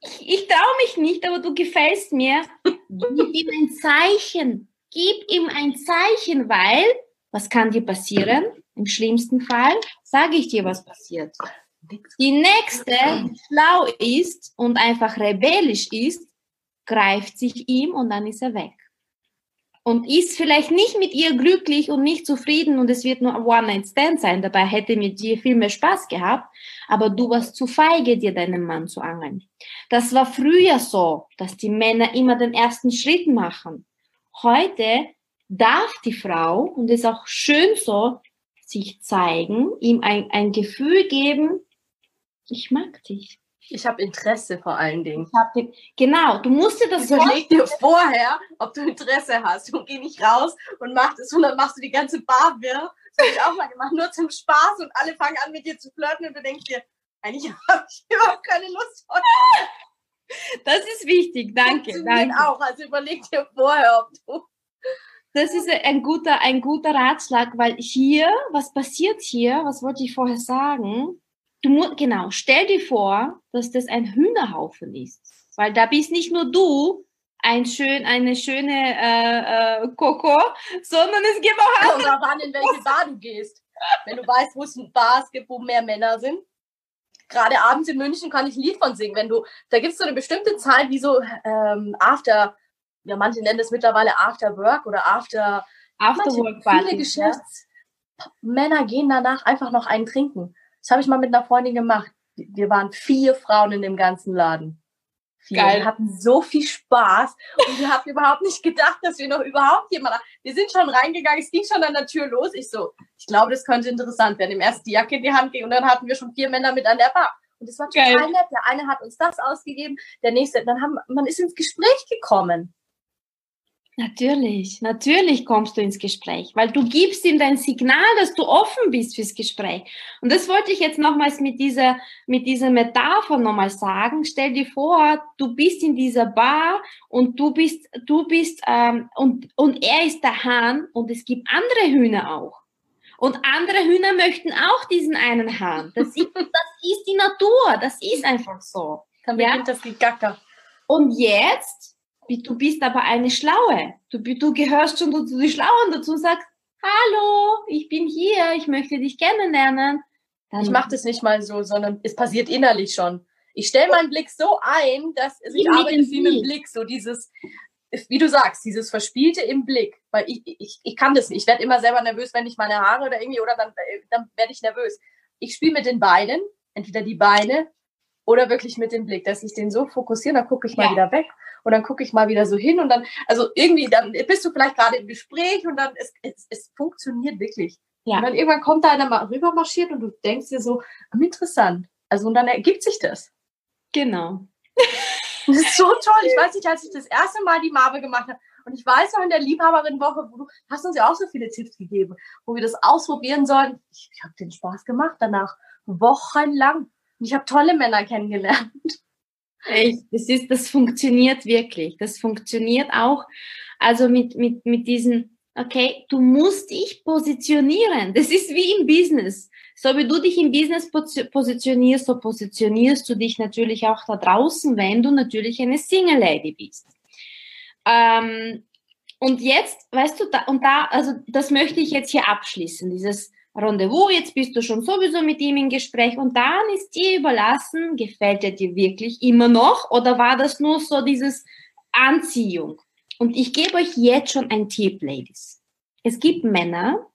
ich, ich traue mich nicht, aber du gefällst mir. Gib ihm ein Zeichen. Gib ihm ein Zeichen, weil, was kann dir passieren? Im schlimmsten Fall sage ich dir, was passiert. Die nächste, die schlau ist und einfach rebellisch ist, greift sich ihm und dann ist er weg und ist vielleicht nicht mit ihr glücklich und nicht zufrieden und es wird nur ein One-Night-Stand sein. Dabei hätte mit dir viel mehr Spaß gehabt, aber du warst zu feige, dir deinen Mann zu angeln. Das war früher so, dass die Männer immer den ersten Schritt machen. Heute darf die Frau, und ist auch schön so, sich zeigen, ihm ein, ein Gefühl geben, ich mag dich. Ich habe Interesse vor allen Dingen. Den, genau, du musst dir das Überleg dir vorher, ob du Interesse hast und geh nicht raus und mach das und dann machst du die ganze Bar wirr. Das habe ich auch mal gemacht, nur zum Spaß und alle fangen an mit dir zu flirten und du denkst dir, eigentlich habe ich überhaupt keine Lust auf Das ist wichtig, danke. danke. auch, also überleg dir vorher, ob du das ist ein guter, ein guter Ratschlag, weil hier, was passiert hier, was wollte ich vorher sagen? Du musst, genau, stell dir vor, dass das ein Hühnerhaufen ist. Weil da bist nicht nur du, ein schön, eine schöne äh, äh, Coco, sondern es gibt auch andere. Kommt drauf an, in welche Bar du gehst. Wenn du weißt, wo es Bars gibt, wo mehr Männer sind. Gerade abends in München kann ich ein Lied von singen. Wenn du, da gibt es so eine bestimmte Zeit, wie so ähm, After, ja, manche nennen es mittlerweile After Work oder After, After Work Viele Geschäftsmänner gehen danach einfach noch einen trinken. Das habe ich mal mit einer Freundin gemacht. Wir waren vier Frauen in dem ganzen Laden. Vier. Geil. Wir hatten so viel Spaß und wir haben überhaupt nicht gedacht, dass wir noch überhaupt jemanden. Wir sind schon reingegangen, es ging schon an der Tür los. Ich so, ich glaube, das könnte interessant werden. Im ersten die Jacke in die Hand ging und dann hatten wir schon vier Männer mit an der Bar. Und das war total Geil. nett. Der eine hat uns das ausgegeben, der nächste, dann haben, man ist ins Gespräch gekommen. Natürlich, natürlich kommst du ins Gespräch, weil du gibst ihm dein Signal, dass du offen bist fürs Gespräch. Und das wollte ich jetzt nochmals mit dieser, mit dieser Metapher nochmal sagen. Stell dir vor, du bist in dieser Bar und du bist, du bist, ähm, und, und er ist der Hahn und es gibt andere Hühner auch. Und andere Hühner möchten auch diesen einen Hahn. Das ist, [LAUGHS] das ist die Natur, das ist einfach so. Dann beginnt ja? das Gegacker. Und jetzt du bist aber eine Schlaue. Du, du gehörst schon zu den Schlauen dazu und sagst, hallo, ich bin hier, ich möchte dich kennenlernen. Dann ich mache das nicht mal so, sondern es passiert innerlich schon. Ich stelle meinen Blick so ein, dass ich arbeite wie mit dem Blick, so dieses, wie du sagst, dieses Verspielte im Blick. Weil ich, ich, ich kann das nicht. Ich werde immer selber nervös, wenn ich meine Haare oder irgendwie, oder dann, dann werde ich nervös. Ich spiele mit den Beinen, entweder die Beine oder wirklich mit dem Blick, dass ich den so fokussiere, dann gucke ich mal ja. wieder weg und dann gucke ich mal wieder so hin und dann, also irgendwie, dann bist du vielleicht gerade im Gespräch und dann, es, es, es funktioniert wirklich. Ja. Und dann irgendwann kommt da einer mal rüber marschiert und du denkst dir so, hm, interessant. Also und dann ergibt sich das. Genau. Das ist so [LAUGHS] toll. Ich weiß nicht, als ich das erste Mal die Marbe gemacht habe, und ich weiß noch in der Liebhaberin-Woche, wo du hast uns ja auch so viele Tipps gegeben, wo wir das ausprobieren sollen. Ich, ich habe den Spaß gemacht danach. Wochenlang. Und ich habe tolle Männer kennengelernt. Echt, das ist, das funktioniert wirklich. Das funktioniert auch. Also mit, mit, mit diesen, okay, du musst dich positionieren. Das ist wie im Business. So wie du dich im Business positionierst, so positionierst du dich natürlich auch da draußen, wenn du natürlich eine Single Lady bist. Ähm, und jetzt, weißt du, da, und da, also das möchte ich jetzt hier abschließen, dieses Rendezvous, jetzt bist du schon sowieso mit ihm im Gespräch und dann ist dir überlassen, gefällt er dir wirklich immer noch oder war das nur so dieses Anziehung? Und ich gebe euch jetzt schon einen Tipp, Ladies. Es gibt Männer,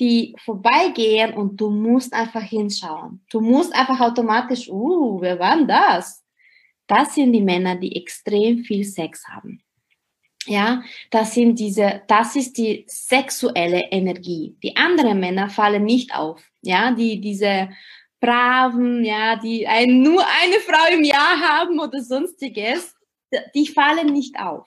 die vorbeigehen und du musst einfach hinschauen. Du musst einfach automatisch, uh, wer war denn das? Das sind die Männer, die extrem viel Sex haben. Ja, das sind diese, das ist die sexuelle Energie. Die anderen Männer fallen nicht auf. Ja, die, diese braven, ja, die ein, nur eine Frau im Jahr haben oder sonstiges, die fallen nicht auf.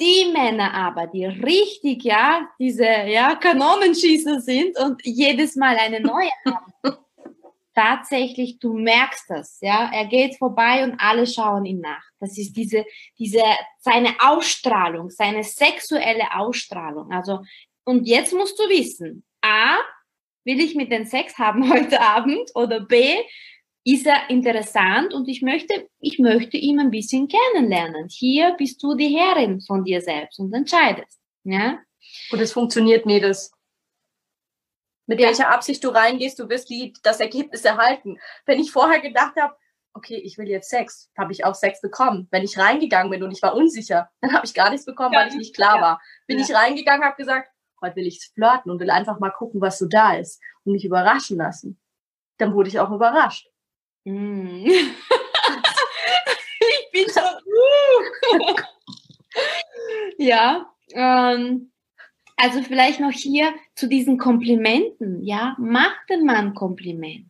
Die Männer aber, die richtig, ja, diese, ja, Kanonenschießer sind und jedes Mal eine neue [LAUGHS] haben, tatsächlich, du merkst das, ja, er geht vorbei und alle schauen ihm nach. Das ist diese, diese, seine Ausstrahlung, seine sexuelle Ausstrahlung. Also, und jetzt musst du wissen, A, will ich mit den Sex haben [LAUGHS] heute Abend oder B, ist er interessant und ich möchte, ich möchte ihn ein bisschen kennenlernen. Hier bist du die Herrin von dir selbst und entscheidest, ja. Und es funktioniert, Mädels mit ja. welcher Absicht du reingehst, du wirst die, das Ergebnis erhalten. Wenn ich vorher gedacht habe, okay, ich will jetzt Sex, habe ich auch Sex bekommen. Wenn ich reingegangen bin und ich war unsicher, [LAUGHS] dann habe ich gar nichts bekommen, ja. weil ich nicht klar ja. war. Bin ich reingegangen, habe gesagt, heute will ich flirten und will einfach mal gucken, was so da ist und mich überraschen lassen. Dann wurde ich auch überrascht. Mm. [LAUGHS] ich bin so. Uh. [LAUGHS] ja. Ähm, Also vielleicht noch hier zu diesen Komplimenten, ja, mach den Mann Kompliment.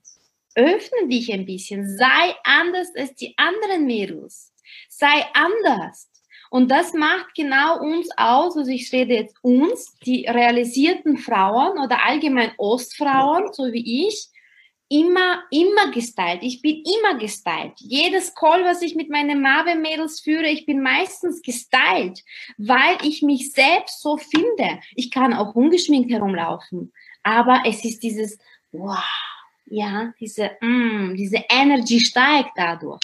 Öffne dich ein bisschen, sei anders als die anderen Mädels. Sei anders. Und das macht genau uns aus, also ich rede jetzt uns, die realisierten Frauen oder allgemein Ostfrauen, so wie ich, immer, immer gestylt. Ich bin immer gestylt. Jedes Call, was ich mit meinen Marvel-Mädels führe, ich bin meistens gestylt, weil ich mich selbst so finde. Ich kann auch ungeschminkt herumlaufen. Aber es ist dieses, wow, ja, diese, mm, diese Energy steigt dadurch.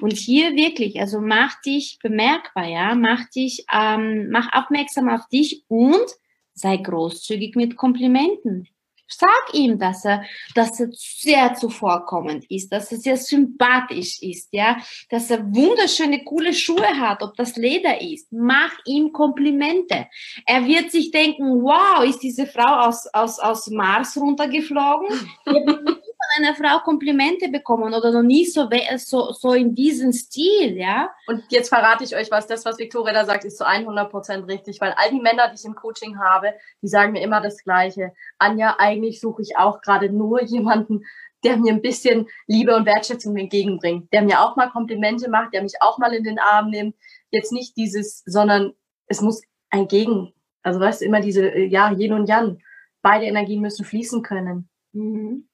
Und hier wirklich, also mach dich bemerkbar, ja, mach dich, ähm, mach aufmerksam auf dich und sei großzügig mit Komplimenten. Sag ihm, dass er, dass er sehr zuvorkommend ist, dass er sehr sympathisch ist, ja, dass er wunderschöne, coole Schuhe hat, ob das Leder ist. Mach ihm Komplimente. Er wird sich denken, wow, ist diese Frau aus, aus, aus Mars runtergeflogen? [LAUGHS] von einer Frau Komplimente bekommen oder noch nie so, so, so in diesem Stil, ja. Und jetzt verrate ich euch was, das, was Victoria da sagt, ist zu 100 Prozent richtig, weil all die Männer, die ich im Coaching habe, die sagen mir immer das Gleiche. Anja, eigentlich suche ich auch gerade nur jemanden, der mir ein bisschen Liebe und Wertschätzung entgegenbringt, der mir auch mal Komplimente macht, der mich auch mal in den Arm nimmt. Jetzt nicht dieses, sondern es muss ein Gegen, also weißt du, immer diese, äh, ja, Yin und Yang. Beide Energien müssen fließen können. Mhm.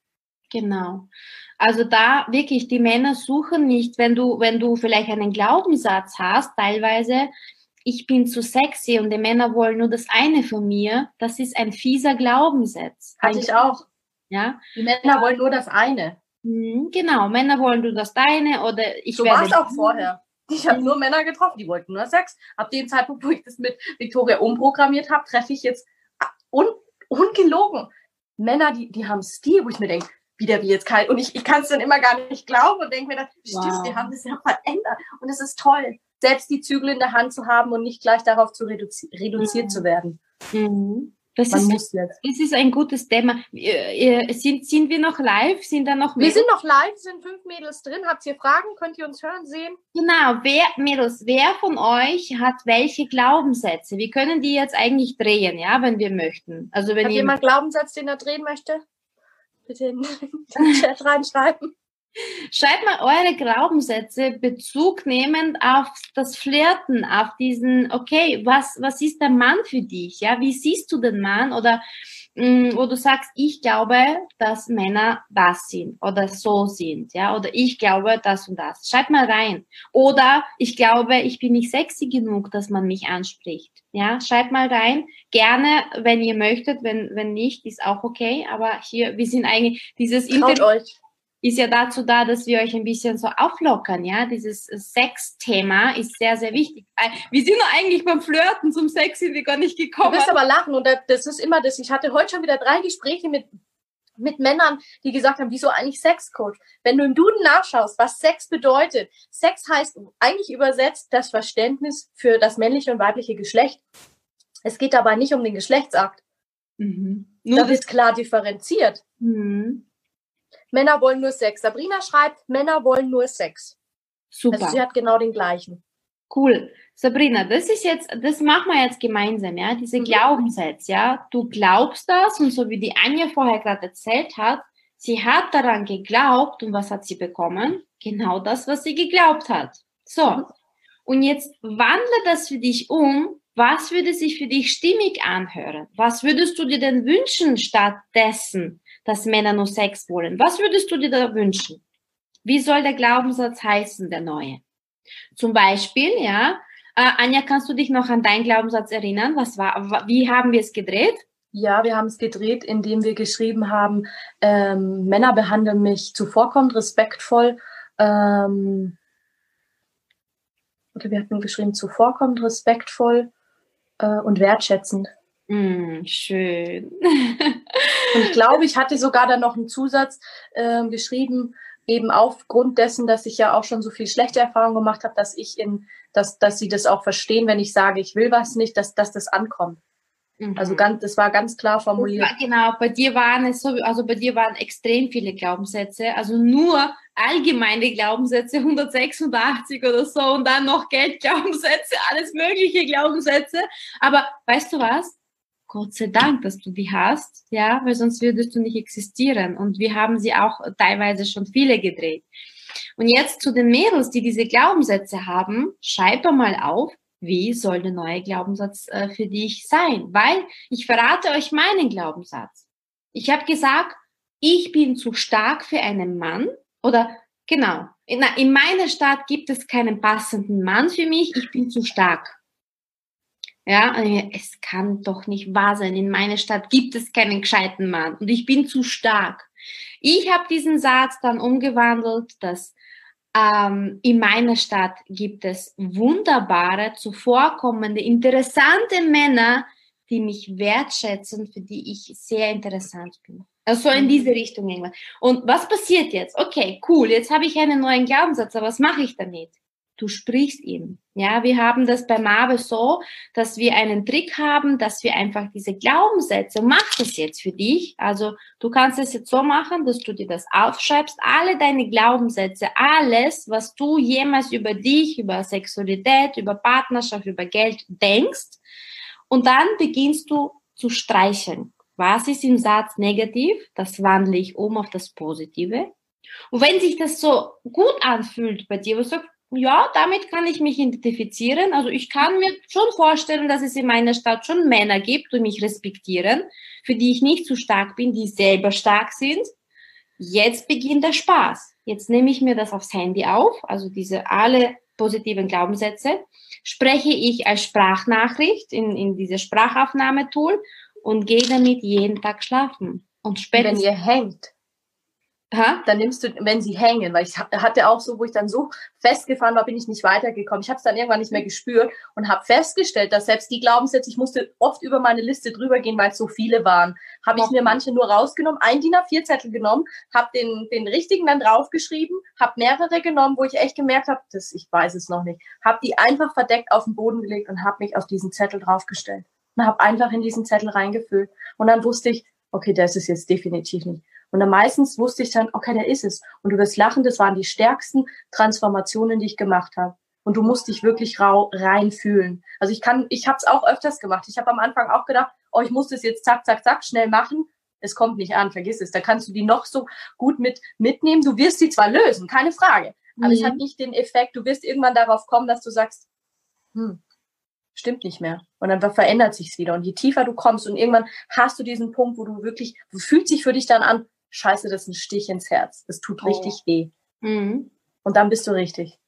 Genau. Also da wirklich, die Männer suchen nicht, wenn du, wenn du vielleicht einen Glaubenssatz hast, teilweise, ich bin zu sexy und die Männer wollen nur das eine von mir, das ist ein fieser Glaubenssatz. Hatte ich auch. Ja. Die Männer wollen nur das eine. Mhm, genau, Männer wollen nur das deine oder ich so war es auch vorher. Ich habe nur Männer getroffen, die wollten nur Sex. Ab dem Zeitpunkt, wo ich das mit Victoria umprogrammiert habe, treffe ich jetzt un, ungelogen Männer, die, die haben Stil, wo ich mir denke, wieder wie jetzt kalt. Und ich, ich kann es dann immer gar nicht glauben und denke mir dann, stimmt, wow. wir haben das ja verändert. Und es ist toll, selbst die Zügel in der Hand zu haben und nicht gleich darauf zu reduzi reduziert mhm. zu werden. Mhm. Das, Man ist, muss jetzt. das ist ein gutes Thema. Sind, sind wir noch live? Sind da noch Mädels? Wir sind noch live, sind fünf Mädels drin. Habt ihr Fragen? Könnt ihr uns hören, sehen? Genau, wer, Mädels, wer von euch hat welche Glaubenssätze? Wir können die jetzt eigentlich drehen, ja, wenn wir möchten. Also wenn hat jemand Glaubenssatz, den er drehen möchte? Bitte in den [LAUGHS] Chat reinschreiben. Schreibt mal eure Glaubenssätze Bezug nehmend auf das Flirten, auf diesen, okay, was, was ist der Mann für dich? Ja, wie siehst du den Mann? Oder wo du sagst, ich glaube, dass Männer das sind oder so sind, ja, oder ich glaube das und das. Schreib mal rein. Oder ich glaube, ich bin nicht sexy genug, dass man mich anspricht. Ja, schreib mal rein. Gerne, wenn ihr möchtet, wenn, wenn nicht, ist auch okay. Aber hier, wir sind eigentlich dieses Traut euch ist ja dazu da, dass wir euch ein bisschen so auflockern, ja. Dieses Sex-Thema ist sehr, sehr wichtig. Äh, wir sind doch eigentlich beim Flirten zum Sex sind wir gar nicht gekommen. Du wirst aber lachen und das ist immer das. Ich hatte heute schon wieder drei Gespräche mit mit Männern, die gesagt haben, wieso eigentlich Sexcoach? Wenn du im Duden nachschaust, was Sex bedeutet, Sex heißt eigentlich übersetzt das Verständnis für das männliche und weibliche Geschlecht. Es geht dabei nicht um den Geschlechtsakt. Mhm. Nur da wird klar differenziert. Mhm. Männer wollen nur Sex. Sabrina schreibt, Männer wollen nur Sex. Super. Also sie hat genau den gleichen. Cool. Sabrina, das ist jetzt, das machen wir jetzt gemeinsam, ja, diese mhm. Glaubenssätze, ja. Du glaubst das und so wie die Anja vorher gerade erzählt hat, sie hat daran geglaubt und was hat sie bekommen? Genau das, was sie geglaubt hat. So. Mhm. Und jetzt wandle das für dich um. Was würde sich für dich stimmig anhören? Was würdest du dir denn wünschen stattdessen? Dass Männer nur Sex wollen. Was würdest du dir da wünschen? Wie soll der Glaubenssatz heißen, der neue? Zum Beispiel, ja, äh, Anja, kannst du dich noch an deinen Glaubenssatz erinnern? Was war, wie haben wir es gedreht? Ja, wir haben es gedreht, indem wir geschrieben haben, ähm, Männer behandeln mich zuvorkommend, respektvoll. Ähm, oder wir hatten geschrieben, zuvorkommend, respektvoll äh, und wertschätzend. Mm, schön. Und ich glaube, [LAUGHS] ich hatte sogar dann noch einen Zusatz äh, geschrieben, eben aufgrund dessen, dass ich ja auch schon so viel schlechte Erfahrungen gemacht habe, dass ich in, dass, dass sie das auch verstehen, wenn ich sage, ich will was nicht, dass, dass das ankommt. Mhm. Also ganz, das war ganz klar formuliert. War, genau, bei dir waren es so, also bei dir waren extrem viele Glaubenssätze, also nur allgemeine Glaubenssätze, [LAUGHS] 186 oder so und dann noch Geldglaubenssätze, [LAUGHS] alles mögliche Glaubenssätze. Aber weißt du was? Gott sei Dank, dass du die hast, ja, weil sonst würdest du nicht existieren. Und wir haben sie auch teilweise schon viele gedreht. Und jetzt zu den Mädels, die diese Glaubenssätze haben, schreib mal auf, wie soll der neue Glaubenssatz äh, für dich sein? Weil ich verrate euch meinen Glaubenssatz. Ich habe gesagt, ich bin zu stark für einen Mann oder genau, in, in meiner Stadt gibt es keinen passenden Mann für mich, ich bin zu stark. Ja, es kann doch nicht wahr sein. In meiner Stadt gibt es keinen gescheiten Mann und ich bin zu stark. Ich habe diesen Satz dann umgewandelt, dass ähm, in meiner Stadt gibt es wunderbare, zuvorkommende, interessante Männer, die mich wertschätzen, für die ich sehr interessant bin. Also in diese Richtung irgendwann. Und was passiert jetzt? Okay, cool, jetzt habe ich einen neuen Glaubenssatz, aber was mache ich damit? Du sprichst ihn. Ja, wir haben das bei Marvel so, dass wir einen Trick haben, dass wir einfach diese Glaubenssätze, mach das jetzt für dich. Also du kannst es jetzt so machen, dass du dir das aufschreibst, alle deine Glaubenssätze, alles, was du jemals über dich, über Sexualität, über Partnerschaft, über Geld denkst. Und dann beginnst du zu streicheln. Was ist im Satz negativ? Das wandle ich um auf das Positive. Und wenn sich das so gut anfühlt bei dir, wo du sagst, ja, damit kann ich mich identifizieren. Also ich kann mir schon vorstellen, dass es in meiner Stadt schon Männer gibt, die mich respektieren, für die ich nicht zu stark bin, die selber stark sind. Jetzt beginnt der Spaß. Jetzt nehme ich mir das aufs Handy auf, also diese alle positiven Glaubenssätze, spreche ich als Sprachnachricht in, in diese Sprachaufnahmetool und gehe damit jeden Tag schlafen. Und spätestens, Wenn ihr hängt, Ha? Dann nimmst du, wenn sie hängen, weil ich hatte auch so, wo ich dann so festgefahren war, bin ich nicht weitergekommen. Ich habe es dann irgendwann nicht mehr gespürt und habe festgestellt, dass selbst die Glaubenssätze, ich musste oft über meine Liste drüber gehen, weil es so viele waren. Habe ich mir manche nur rausgenommen, ein DIN A4-Zettel genommen, habe den, den richtigen dann draufgeschrieben, habe mehrere genommen, wo ich echt gemerkt habe, das, ich weiß es noch nicht, habe die einfach verdeckt auf den Boden gelegt und habe mich auf diesen Zettel draufgestellt und habe einfach in diesen Zettel reingefüllt. Und dann wusste ich, okay, das ist jetzt definitiv nicht. Und dann meistens wusste ich dann, okay, der ist es. Und du wirst lachen, das waren die stärksten Transformationen, die ich gemacht habe. Und du musst dich wirklich rau reinfühlen. Also ich kann, ich habe es auch öfters gemacht. Ich habe am Anfang auch gedacht, oh, ich muss das jetzt zack, zack, zack schnell machen. Es kommt nicht an, vergiss es. Da kannst du die noch so gut mit mitnehmen. Du wirst sie zwar lösen, keine Frage, aber mhm. es hat nicht den Effekt. Du wirst irgendwann darauf kommen, dass du sagst, hm, stimmt nicht mehr. Und dann verändert sich's wieder. Und je tiefer du kommst und irgendwann hast du diesen Punkt, wo du wirklich, wo fühlt sich für dich dann an, scheiße, das ist ein Stich ins Herz. Das tut oh. richtig weh. Mhm. Und dann bist du richtig.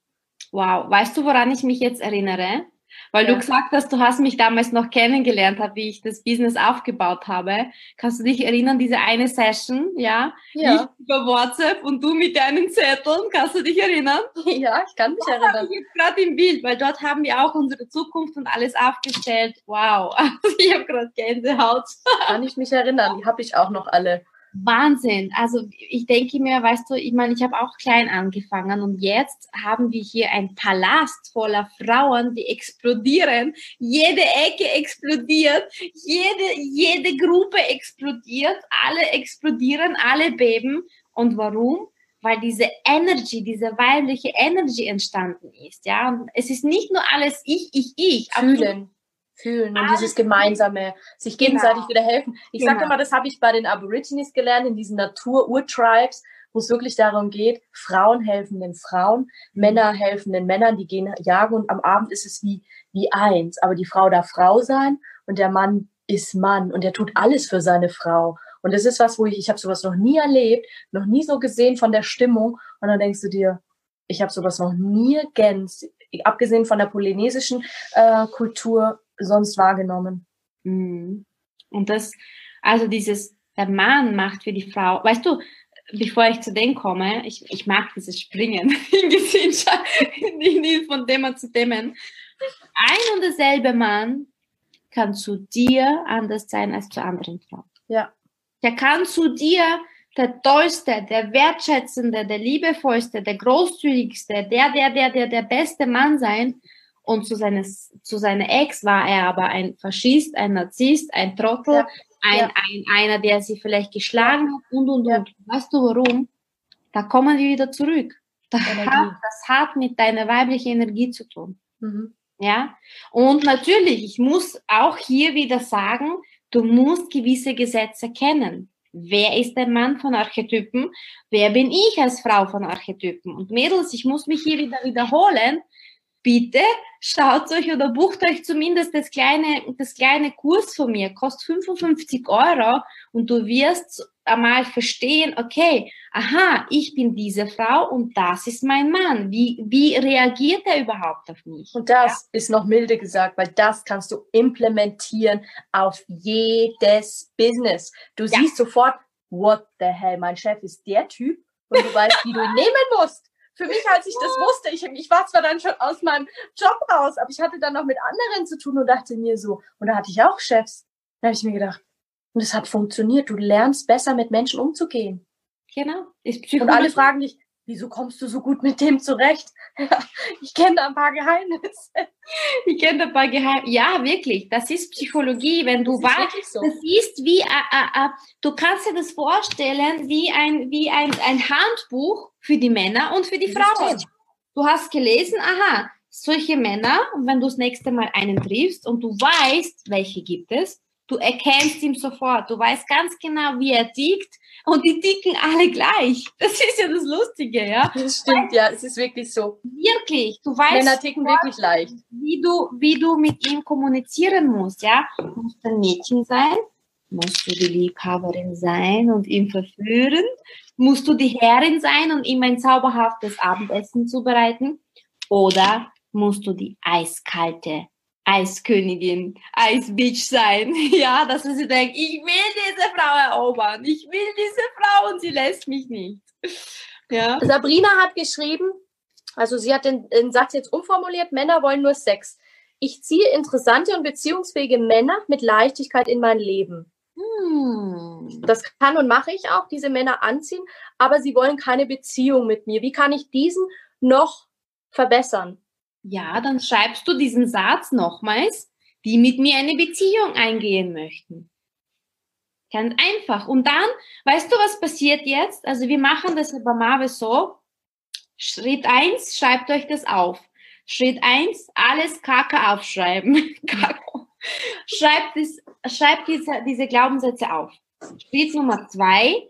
Wow. Weißt du, woran ich mich jetzt erinnere? Weil ja. du gesagt hast, du hast mich damals noch kennengelernt, wie ich das Business aufgebaut habe. Kannst du dich erinnern, diese eine Session, ja? ja. Ich über WhatsApp und du mit deinen Zetteln, kannst du dich erinnern? [LAUGHS] Ja, ich kann mich das erinnern. Ich jetzt gerade im Bild, weil dort haben wir auch unsere Zukunft und alles aufgestellt. Wow, [LAUGHS] ich habe gerade Gänsehaut. Kann ich mich erinnern, die habe ich auch noch alle. Wahnsinn. Also ich denke mir, weißt du, ich meine, ich habe auch klein angefangen und jetzt haben wir hier ein Palast voller Frauen, die explodieren. Jede Ecke explodiert, jede, jede Gruppe explodiert, alle explodieren, alle beben. Und warum? Weil diese Energy, diese weibliche Energy entstanden ist. Ja, und es ist nicht nur alles ich, ich, ich. Fühlen fühlen und dieses gemeinsame, sich gegenseitig genau. wieder helfen. Ich genau. sage immer, das habe ich bei den Aborigines gelernt, in diesen Natur-Ur-Tribes, wo es wirklich darum geht, Frauen helfen den Frauen, Männer helfen den Männern, die gehen jagen und am Abend ist es wie, wie eins. Aber die Frau darf Frau sein und der Mann ist Mann und er tut alles für seine Frau. Und das ist was, wo ich, ich habe sowas noch nie erlebt, noch nie so gesehen von der Stimmung. Und dann denkst du dir, ich habe sowas noch nie ganz, abgesehen von der polynesischen äh, Kultur, sonst wahrgenommen. Mhm. Und das, also dieses, der Mann macht für die Frau, weißt du, bevor ich zu dem komme, ich, ich mag dieses Springen [LAUGHS] in Gesellschaft, von Thema zu Themen. Ein und derselbe Mann kann zu dir anders sein als zu anderen Frauen. Ja. Der kann zu dir der tollste, der wertschätzende, der liebevollste, der großzügigste, der, der, der, der, der beste Mann sein, und zu, seines, zu seiner Ex war er aber ein Faschist, ein Narzisst, ein Trottel, ja. Ein, ja. ein, einer, der sie vielleicht geschlagen hat und, und, und. Weißt du warum? Da kommen wir wieder zurück. Das hat, das hat mit deiner weiblichen Energie zu tun. Mhm. Ja. Und natürlich, ich muss auch hier wieder sagen, Du musst gewisse Gesetze kennen. Wer ist der Mann von Archetypen? Wer bin ich als Frau von Archetypen? Und Mädels, ich muss mich hier wieder wiederholen. Bitte schaut euch oder bucht euch zumindest das kleine, das kleine Kurs von mir. Kostet 55 Euro und du wirst einmal verstehen, okay, aha, ich bin diese Frau und das ist mein Mann. Wie, wie reagiert er überhaupt auf mich? Und das ja? ist noch milde gesagt, weil das kannst du implementieren auf jedes Business. Du ja. siehst sofort, what the hell, mein Chef ist der Typ und du weißt, wie du ihn [LAUGHS] nehmen musst. Für mich, als ich das wusste, ich, ich war zwar dann schon aus meinem Job raus, aber ich hatte dann noch mit anderen zu tun und dachte mir so, und da hatte ich auch Chefs. Da habe ich mir gedacht, und es hat funktioniert. Du lernst besser mit Menschen umzugehen. Genau. Und alle fragen dich, wieso kommst du so gut mit dem zurecht? [LAUGHS] ich kenne da ein paar Geheimnisse. [LAUGHS] Ich kenne da ein paar Geheimnisse. Ja, wirklich. Das ist Psychologie. Wenn du weißt, so. das ist wie, äh, äh, äh, du kannst dir das vorstellen wie ein, wie ein, ein Handbuch für die Männer und für die Frauen. Du hast gelesen, aha, solche Männer, und wenn du das nächste Mal einen triffst und du weißt, welche gibt es, Du erkennst ihn sofort. Du weißt ganz genau, wie er tickt. Und die ticken alle gleich. Das [LAUGHS] ist ja das Lustige, ja. Das stimmt, ja. Es ist wirklich so. Wirklich. Du weißt. Männer ticken sofort, wirklich leicht. Wie du, wie du mit ihm kommunizieren musst, ja. Du musst ein Mädchen sein. Musst du die Liebhaberin sein und ihn verführen? Musst du die Herrin sein und ihm ein zauberhaftes Abendessen zubereiten? Oder musst du die eiskalte Eiskönigin, Eisbeach sein. [LAUGHS] Ja, dass sie denkt, ich will diese Frau erobern. Ich will diese Frau und sie lässt mich nicht. Ja. Sabrina hat geschrieben, also sie hat den, den Satz jetzt umformuliert, Männer wollen nur Sex. Ich ziehe interessante und beziehungsfähige Männer mit Leichtigkeit in mein Leben. Hm. Das kann und mache ich auch, diese Männer anziehen, aber sie wollen keine Beziehung mit mir. Wie kann ich diesen noch verbessern? Ja, dann schreibst du diesen Satz nochmals, die mit mir eine Beziehung eingehen möchten. Ganz einfach. Und dann, weißt du, was passiert jetzt? Also wir machen das bei Marve so. Schritt eins, schreibt euch das auf. Schritt eins, alles Kacke aufschreiben. [LAUGHS] schreibt, das, schreibt diese, diese Glaubenssätze auf. Schritt Nummer zwei,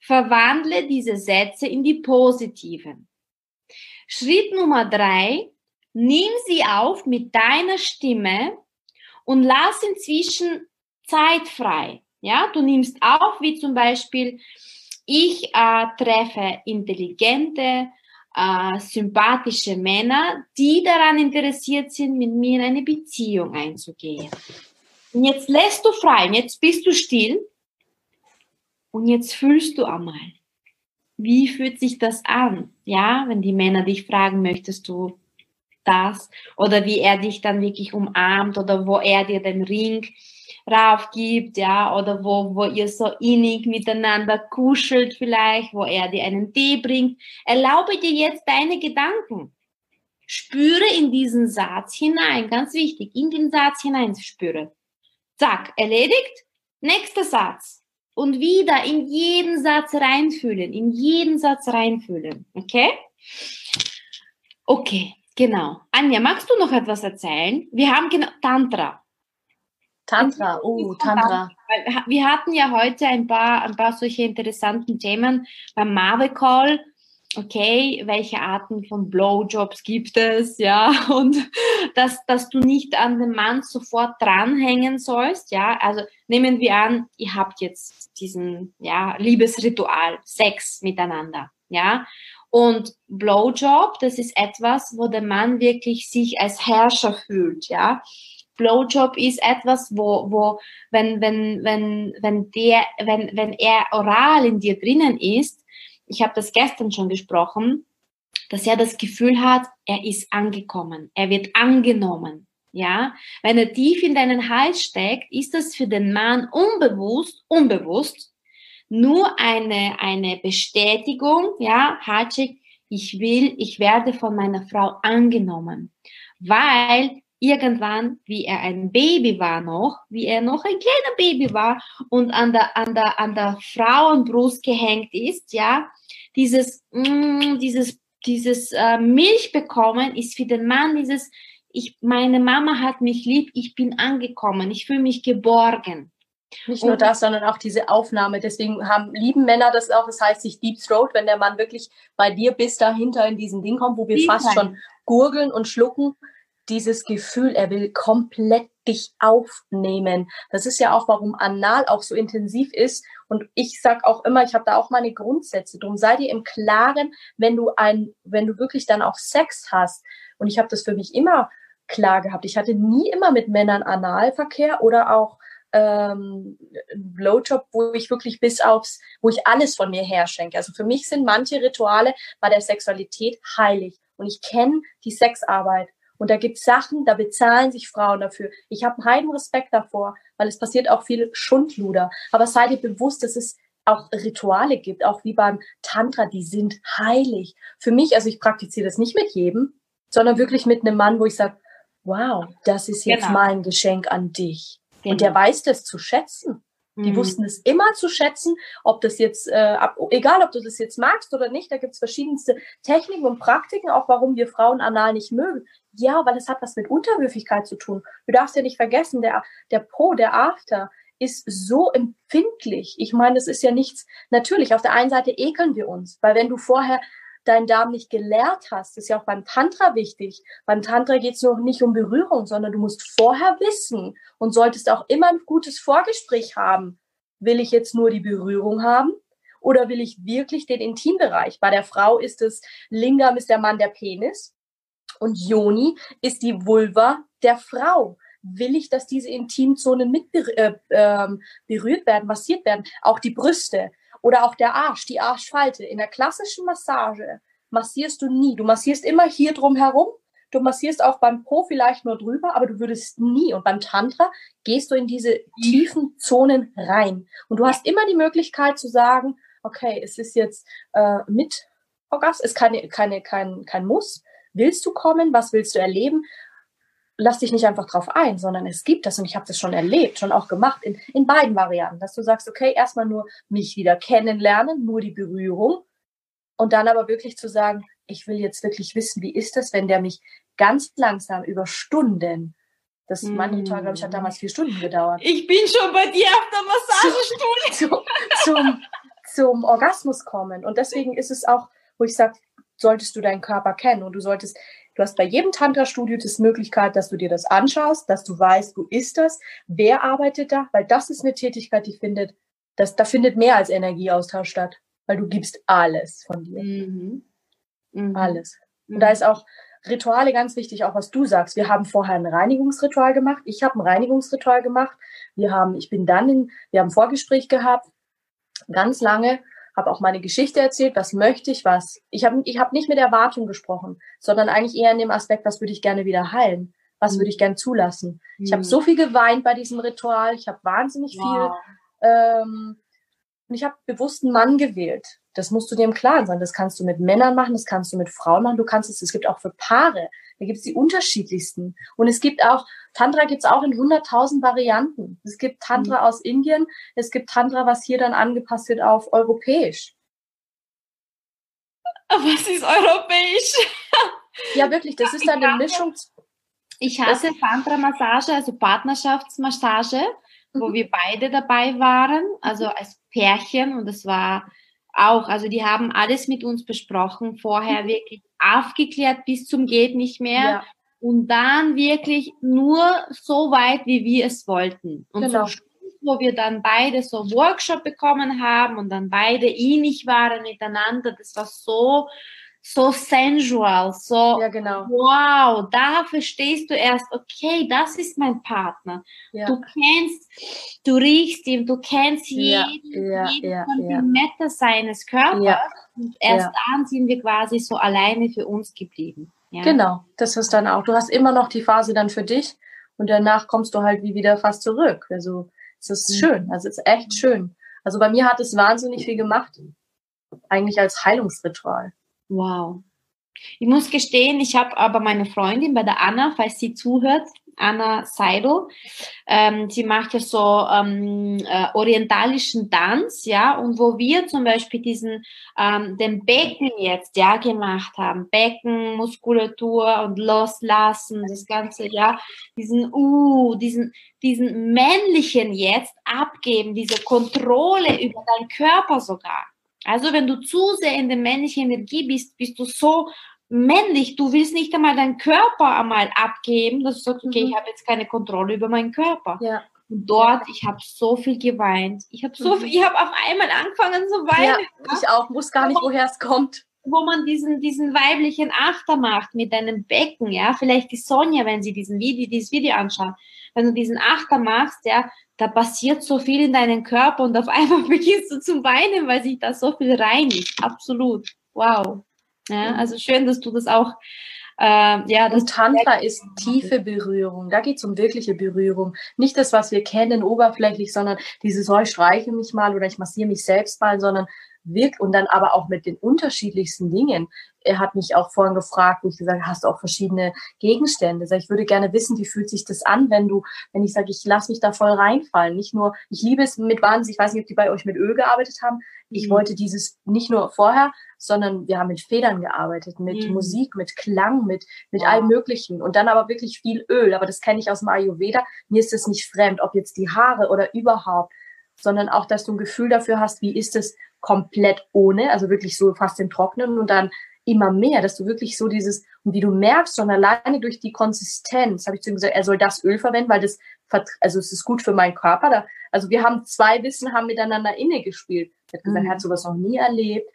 verwandle diese Sätze in die positiven. Schritt Nummer drei, Nimm sie auf mit deiner Stimme und lass inzwischen Zeit frei. Ja, du nimmst auf, wie zum Beispiel, ich äh, treffe intelligente, äh, sympathische Männer, die daran interessiert sind, mit mir in eine Beziehung einzugehen. Und jetzt lässt du frei, jetzt bist du still und jetzt fühlst du einmal. Wie fühlt sich das an? Ja, wenn die Männer dich fragen, möchtest du das oder wie er dich dann wirklich umarmt oder wo er dir den Ring raufgibt, ja, oder wo, wo ihr so innig miteinander kuschelt vielleicht, wo er dir einen Tee bringt. Erlaube dir jetzt deine Gedanken. Spüre in diesen Satz hinein, ganz wichtig, in den Satz hinein spüre. Zack, erledigt. Nächster Satz. Und wieder in jeden Satz reinfühlen, in jeden Satz reinfühlen. Okay? Okay, Genau. Anja, magst du noch etwas erzählen? Wir haben genau Tantra. Tantra, oh, Tantra. Wir hatten ja heute ein paar, ein paar solche interessanten Themen beim Marvel Call. Okay, welche Arten von Blowjobs gibt es, ja, [LAUGHS] und dass, dass du nicht an den Mann sofort dranhängen sollst, ja, also nehmen wir an, ihr habt jetzt diesen, ja, Liebesritual, Sex miteinander, ja, und Blowjob, das ist etwas, wo der Mann wirklich sich als Herrscher fühlt, ja. Blowjob ist etwas, wo, wo, wenn, wenn, wenn, wenn der, wenn, wenn er oral in dir drinnen ist, ich habe das gestern schon gesprochen, dass er das Gefühl hat, er ist angekommen, er wird angenommen. Ja, wenn er tief in deinen Hals steckt, ist das für den Mann unbewusst, unbewusst nur eine, eine Bestätigung, ja, Hajik, ich will, ich werde von meiner Frau angenommen, weil irgendwann, wie er ein Baby war noch, wie er noch ein kleiner Baby war und an der, an der, an der Frauenbrust gehängt ist, ja, dieses, mm, dieses, dieses äh, Milch bekommen ist für den Mann dieses, ich, meine Mama hat mich lieb, ich bin angekommen, ich fühle mich geborgen. Nicht nur das, sondern auch diese Aufnahme. Deswegen haben lieben Männer das auch. Das heißt, sich Deep Throat, wenn der Mann wirklich bei dir bis dahinter in diesen Ding kommt, wo wir Deep fast sein. schon gurgeln und schlucken. Dieses Gefühl, er will komplett dich aufnehmen. Das ist ja auch, warum Anal auch so intensiv ist. Und ich sag auch immer, ich habe da auch meine Grundsätze. Drum sei dir im Klaren, wenn du ein, wenn du wirklich dann auch Sex hast. Und ich habe das für mich immer klar gehabt. Ich hatte nie immer mit Männern Analverkehr oder auch ähm, Blowjob, wo ich wirklich bis aufs, wo ich alles von mir her schenke. Also für mich sind manche Rituale bei der Sexualität heilig. Und ich kenne die Sexarbeit. Und da gibt Sachen, da bezahlen sich Frauen dafür. Ich habe einen heiden Respekt davor, weil es passiert auch viel Schundluder. Aber seid ihr bewusst, dass es auch Rituale gibt, auch wie beim Tantra, die sind heilig. Für mich, also ich praktiziere das nicht mit jedem, sondern wirklich mit einem Mann, wo ich sage, wow, das ist jetzt genau. mein Geschenk an dich. Genau. Und der genau. weiß das zu schätzen. Die mhm. wussten es immer zu schätzen, ob das jetzt, äh, ab, egal ob du das jetzt magst oder nicht, da gibt es verschiedenste Techniken und Praktiken, auch warum wir Frauen anal nicht mögen. Ja, weil es hat was mit Unterwürfigkeit zu tun. Du darfst ja nicht vergessen, der, der Pro, der After ist so empfindlich. Ich meine, das ist ja nichts, natürlich, auf der einen Seite ekeln wir uns, weil wenn du vorher deinen Darm nicht gelehrt hast, ist ja auch beim Tantra wichtig. Beim Tantra geht es noch nicht um Berührung, sondern du musst vorher wissen und solltest auch immer ein gutes Vorgespräch haben. Will ich jetzt nur die Berührung haben oder will ich wirklich den Intimbereich? Bei der Frau ist es Lingam ist der Mann der Penis und Yoni ist die Vulva der Frau. Will ich, dass diese Intimzonen mit äh, äh, berührt werden, massiert werden? Auch die Brüste. Oder auch der Arsch, die Arschfalte. In der klassischen Massage massierst du nie. Du massierst immer hier drum herum. Du massierst auch beim Po vielleicht nur drüber, aber du würdest nie. Und beim Tantra gehst du in diese tiefen Zonen rein. Und du hast immer die Möglichkeit zu sagen, okay, es ist jetzt äh, mit Orgasmus, ist keine, keine, kein, kein Muss. Willst du kommen? Was willst du erleben? Lass dich nicht einfach drauf ein, sondern es gibt das und ich habe das schon erlebt, schon auch gemacht in, in beiden Varianten, dass du sagst, okay, erstmal nur mich wieder kennenlernen, nur die Berührung und dann aber wirklich zu sagen, ich will jetzt wirklich wissen, wie ist das, wenn der mich ganz langsam über Stunden, das mm. mein Ritual, glaube ich, hat damals vier Stunden gedauert. Ich bin schon bei dir auf der Massagestunde. [LAUGHS] Zum, zum, zum Orgasmus kommen und deswegen ist es auch, wo ich sage, solltest du deinen Körper kennen und du solltest Du hast bei jedem Tantra-Studio die Möglichkeit, dass du dir das anschaust, dass du weißt, wo ist das, wer arbeitet da, weil das ist eine Tätigkeit, die findet, das, da findet mehr als Energieaustausch statt, weil du gibst alles von dir. Mhm. Mhm. Alles. Und mhm. da ist auch Rituale ganz wichtig, auch was du sagst. Wir haben vorher ein Reinigungsritual gemacht. Ich habe ein Reinigungsritual gemacht. Wir haben, ich bin dann in, wir haben ein Vorgespräch gehabt, ganz lange habe auch meine Geschichte erzählt, was möchte ich, was. Ich habe ich hab nicht mit Erwartung gesprochen, sondern eigentlich eher in dem Aspekt, was würde ich gerne wieder heilen, was mhm. würde ich gerne zulassen. Mhm. Ich habe so viel geweint bei diesem Ritual, ich habe wahnsinnig wow. viel. Ähm, und ich habe bewusst einen Mann gewählt. Das musst du dir im Klaren sein. Das kannst du mit Männern machen, das kannst du mit Frauen machen, du kannst es, es gibt auch für Paare. Da gibt es die unterschiedlichsten. Und es gibt auch, Tantra gibt es auch in 100.000 Varianten. Es gibt Tantra mhm. aus Indien, es gibt Tantra, was hier dann angepasst wird auf europäisch. [LAUGHS] Was ist europäisch? ja, wirklich, das ist eine Mischung. Ich hatte Tantra-Massage, also Partnerschaftsmassage, mhm. wo wir beide dabei waren, also als Pärchen und es war auch, also die haben alles mit uns besprochen, vorher wirklich aufgeklärt bis zum geht nicht mehr. Ja. Und dann wirklich nur so weit, wie wir es wollten. Und genau. so wo wir dann beide so Workshop bekommen haben und dann beide ähnlich waren miteinander, das war so, so sensual, so, ja, genau. wow, da verstehst du erst, okay, das ist mein Partner. Ja. Du kennst, du riechst ihn, du kennst jeden, ja, jeden Zentimeter seines Körpers und erst dann sind wir quasi so alleine für uns geblieben. Genau, das ist dann auch, du hast immer noch die Phase dann für dich und danach kommst du halt wie wieder fast zurück. Also es ist mhm. schön, also es ist echt schön. Also bei mir hat es wahnsinnig viel gemacht, eigentlich als Heilungsritual. Wow. Ich muss gestehen, ich habe aber meine Freundin bei der Anna, falls sie zuhört, Anna Seidel. Ähm, sie macht ja so ähm, äh, orientalischen Tanz, ja, und wo wir zum Beispiel diesen ähm, den Becken jetzt ja gemacht haben, Beckenmuskulatur und loslassen, das ganze, ja, diesen uh, diesen diesen männlichen jetzt abgeben, diese Kontrolle über deinen Körper sogar. Also wenn du zu sehr in der männlichen Energie bist, bist du so männlich, du willst nicht einmal deinen Körper einmal abgeben, dass du sagst, okay, mhm. ich habe jetzt keine Kontrolle über meinen Körper. Ja. Und dort, ich habe so viel geweint. Ich habe so mhm. viel, ich habe auf einmal angefangen zu weinen. Ja, ich auch, muss gar nicht, woher es kommt. Wo man diesen, diesen weiblichen Achter macht mit deinem Becken, ja, vielleicht die Sonja, wenn sie diesen Video, dieses Video anschaut, wenn du diesen Achter machst, ja, da passiert so viel in deinem Körper und auf [LAUGHS] einmal beginnst du zu weinen, weil sich da so viel reinigt. Absolut. Wow. Ja, also schön, dass du das auch äh, ja, das und Tantra ist tiefe Berührung. Da geht es um wirkliche Berührung. Nicht das, was wir kennen, oberflächlich, sondern dieses, oh, ich streiche mich mal oder ich massiere mich selbst mal, sondern wirkt und dann aber auch mit den unterschiedlichsten Dingen. Er hat mich auch vorhin gefragt, wo ich gesagt hast du auch verschiedene Gegenstände. Ich würde gerne wissen, wie fühlt sich das an, wenn du, wenn ich sage, ich lasse mich da voll reinfallen. Nicht nur, ich liebe es mit Wahnsinn, ich weiß nicht, ob die bei euch mit Öl gearbeitet haben. Ich mhm. wollte dieses nicht nur vorher, sondern wir haben mit Federn gearbeitet, mit mhm. Musik, mit Klang, mit, mit wow. allem Möglichen. Und dann aber wirklich viel Öl. Aber das kenne ich aus dem Ayurveda. Mir ist es nicht fremd, ob jetzt die Haare oder überhaupt sondern auch, dass du ein Gefühl dafür hast, wie ist es komplett ohne, also wirklich so fast im Trocknen und dann immer mehr, dass du wirklich so dieses, und wie du merkst, schon alleine durch die Konsistenz, habe ich zu ihm gesagt, er soll das Öl verwenden, weil das, also es ist gut für meinen Körper. Da, also wir haben zwei Wissen, haben miteinander inne gespielt. Er hat gesagt, mhm. er hat sowas noch nie erlebt,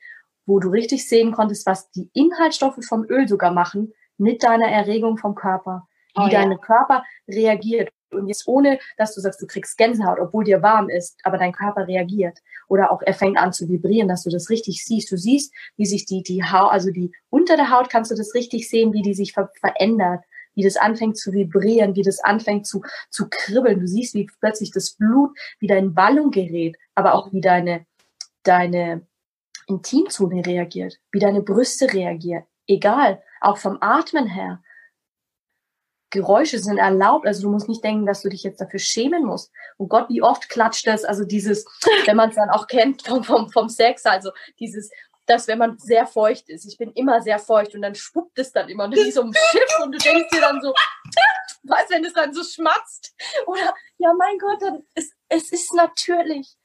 wo du richtig sehen konntest, was die Inhaltsstoffe vom Öl sogar machen mit deiner Erregung vom Körper, wie oh, ja. dein Körper reagiert. Und jetzt ohne, dass du sagst, du kriegst Gänsehaut, obwohl dir warm ist, aber dein Körper reagiert. Oder auch er fängt an zu vibrieren, dass du das richtig siehst. Du siehst, wie sich die, die Haut, also die unter der Haut kannst du das richtig sehen, wie die sich ver verändert, wie das anfängt zu vibrieren, wie das anfängt zu, zu kribbeln. Du siehst, wie plötzlich das Blut wieder in Ballung gerät, aber auch wie deine, deine Intimzone reagiert, wie deine Brüste reagieren. Egal, auch vom Atmen her. Geräusche sind erlaubt. Also du musst nicht denken, dass du dich jetzt dafür schämen musst. Und Gott, wie oft klatscht das, also dieses, wenn man es dann auch kennt vom, vom, vom Sex, also dieses, dass wenn man sehr feucht ist, ich bin immer sehr feucht und dann schwuppt es dann immer, wie so ein Schiff und du denkst dir dann so, weißt wenn es dann so schmatzt oder, ja mein Gott, dann ist, es ist natürlich.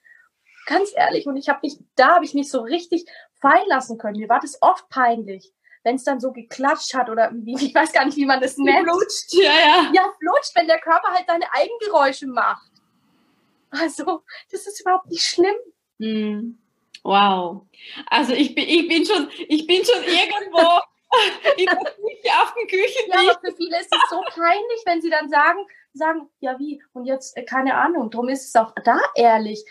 Ganz ehrlich, und ich habe mich, da habe ich mich so richtig fallen lassen können. Mir war das oft peinlich wenn es dann so geklatscht hat oder wie, [LAUGHS] ich weiß gar nicht, wie man das nennt. Flutscht, ja, ja. Ja, flutscht, wenn der Körper halt seine Eigengeräusche macht. Also, das ist überhaupt nicht schlimm. Mm. Wow. Also ich bin, ich bin schon, ich bin schon irgendwo ich bin nicht auf dem Küchentisch. Ja, aber für viele ist es so peinlich, wenn sie dann sagen, sagen, ja wie, und jetzt, äh, keine Ahnung, darum ist es auch da ehrlich.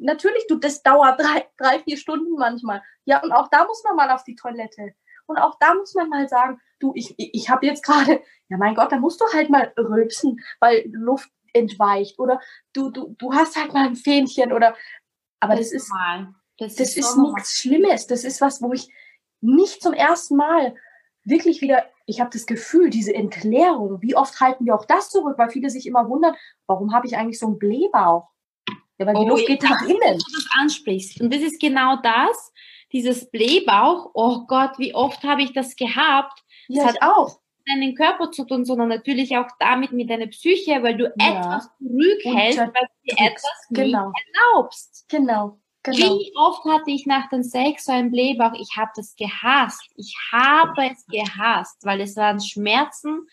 Natürlich, du, das dauert drei, drei, vier Stunden manchmal. Ja, und auch da muss man mal auf die Toilette. Und auch da muss man mal sagen, du, ich, ich habe jetzt gerade, ja mein Gott, da musst du halt mal rülpsen, weil Luft entweicht oder du, du, du hast halt mal ein Fähnchen oder, aber das, das ist, das, das ist, ist nichts Schlimmes. Das ist was, wo ich nicht zum ersten Mal wirklich wieder, ich habe das Gefühl, diese Entleerung, wie oft halten wir auch das zurück, weil viele sich immer wundern, warum habe ich eigentlich so einen Blähbauch? Ja, weil die oh, Luft geht nach innen. Wenn du das ansprichst. Und das ist genau das, dieses Blähbauch, oh Gott, wie oft habe ich das gehabt? Ja, das hat auch mit deinem Körper zu tun, sondern natürlich auch damit mit deiner Psyche, weil du ja. etwas zurückhältst, weil du dir etwas genau. nicht erlaubst. Genau. Genau. Wie oft hatte ich nach dem Sex so einen Blähbauch? Ich habe das gehasst. Ich habe es gehasst, weil es waren Schmerzen,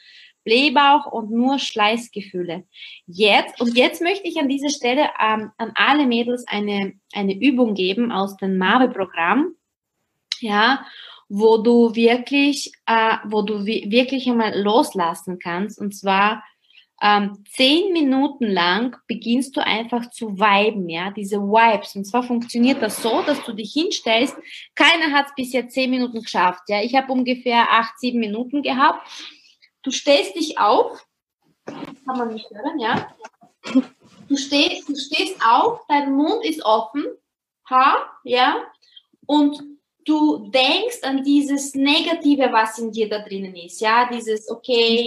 Blähbauch und nur Schleißgefühle. Jetzt, und jetzt möchte ich an dieser Stelle ähm, an alle Mädels eine, eine Übung geben aus dem MAVE-Programm, ja, wo du wirklich, äh, wo du wirklich einmal loslassen kannst. Und zwar ähm, zehn Minuten lang beginnst du einfach zu viben, ja, diese Vibes. Und zwar funktioniert das so, dass du dich hinstellst. Keiner hat es bisher zehn Minuten geschafft, ja. Ich habe ungefähr acht, sieben Minuten gehabt Du stellst dich auf, kann man nicht hören, ja? Du stehst, du stehst auf, dein Mund ist offen, ha, ja? Und du denkst an dieses Negative, was in dir da drinnen ist, ja, dieses, okay,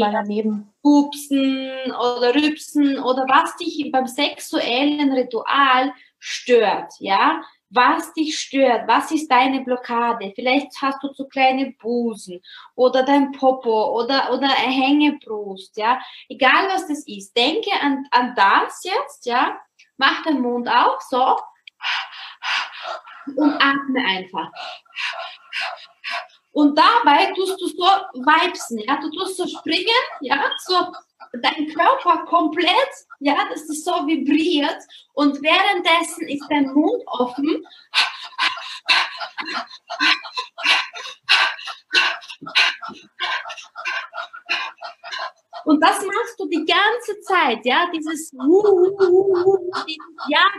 pupsen oder rübsen oder was dich beim sexuellen Ritual stört, ja, was dich stört, was ist deine Blockade, vielleicht hast du zu kleine Busen oder dein Popo oder, oder eine Hängebrust, ja, egal was das ist, denke an, an das jetzt, ja, mach den Mund auf, so, und atme einfach. Und dabei tust du so vibesen, ja, du tust so springen, ja, so dein Körper komplett, ja, dass das so vibriert und währenddessen ist dein Mund offen. Und das machst du die ganze Zeit, ja, dieses, ja,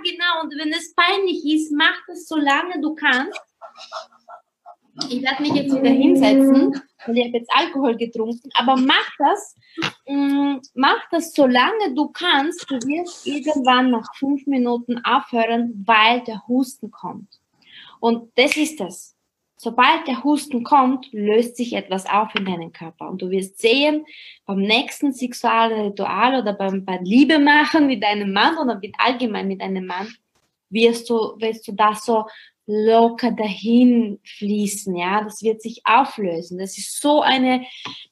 genau. Und wenn es peinlich ist, mach das so lange du kannst. Ich werde mich jetzt wieder hinsetzen, weil ich habe jetzt Alkohol getrunken, aber mach das, mm, mach das so lange du kannst. Du wirst irgendwann nach fünf Minuten aufhören, weil der Husten kommt. Und das ist es. Sobald der Husten kommt, löst sich etwas auf in deinem Körper. Und du wirst sehen, beim nächsten sexuellen Ritual oder beim, beim Liebe machen mit deinem Mann oder mit allgemein mit einem Mann, wirst du, wirst du das so locker dahin fließen, ja, das wird sich auflösen. Das ist so eine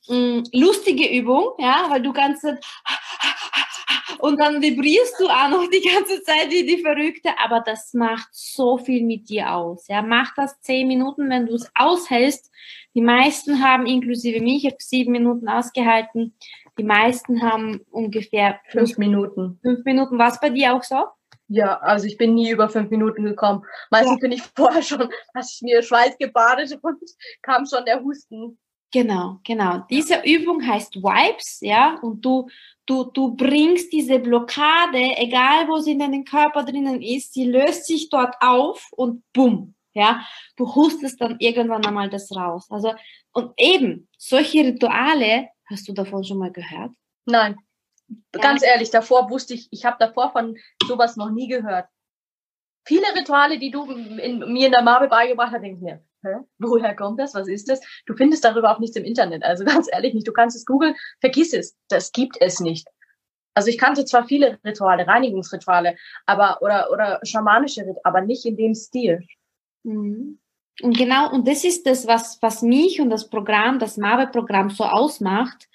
mh, mm, lustige Übung, ja, weil du ganze [LAUGHS] und dann vibrierst du auch noch die ganze Zeit wie die Verrückte, aber das macht so viel mit dir aus. Ja, mach das zehn Minuten, wenn du es aushältst. Die meisten haben, inklusive mich, ich habe sieben Minuten ausgehalten. Die meisten haben ungefähr fünf Minuten. Fünf Minuten. War es bei dir auch so? Ja, also ich bin nie über fünf Minuten gekommen. Meistens ja. bin ich [LAUGHS] vorher schon, hast ich mir Schweiß gebadet [LAUGHS] und kam schon der Husten. Genau, genau. Diese Übung heißt Wipes, ja, und du, du, du bringst diese Blockade, egal wo sie in deinem Körper drinnen ist, sie löst sich dort auf und bumm, ja, du hustest dann irgendwann einmal das raus. Also, und eben, solche Rituale, hast du davon schon mal gehört? Nein. Ganz ehrlich, davor wusste ich, ich habe davor von sowas noch nie gehört. Viele Rituale, die du in, mir in der Marbe beigebracht hast, denke ich mir, Hä? Woher kommt das? Was ist das? Du findest darüber auch nichts im Internet. Also [LAUGHS] ganz ehrlich nicht. Du kannst es googeln, vergiss es. Das gibt es nicht. Also ich kannte zwar viele Rituale, Reinigungsrituale, aber oder oder schamanische Rituale, aber nicht in dem Stil. Mhm. Und genau, und das ist das, was, was mich und das Programm, das Mabe-Programm so ausmacht,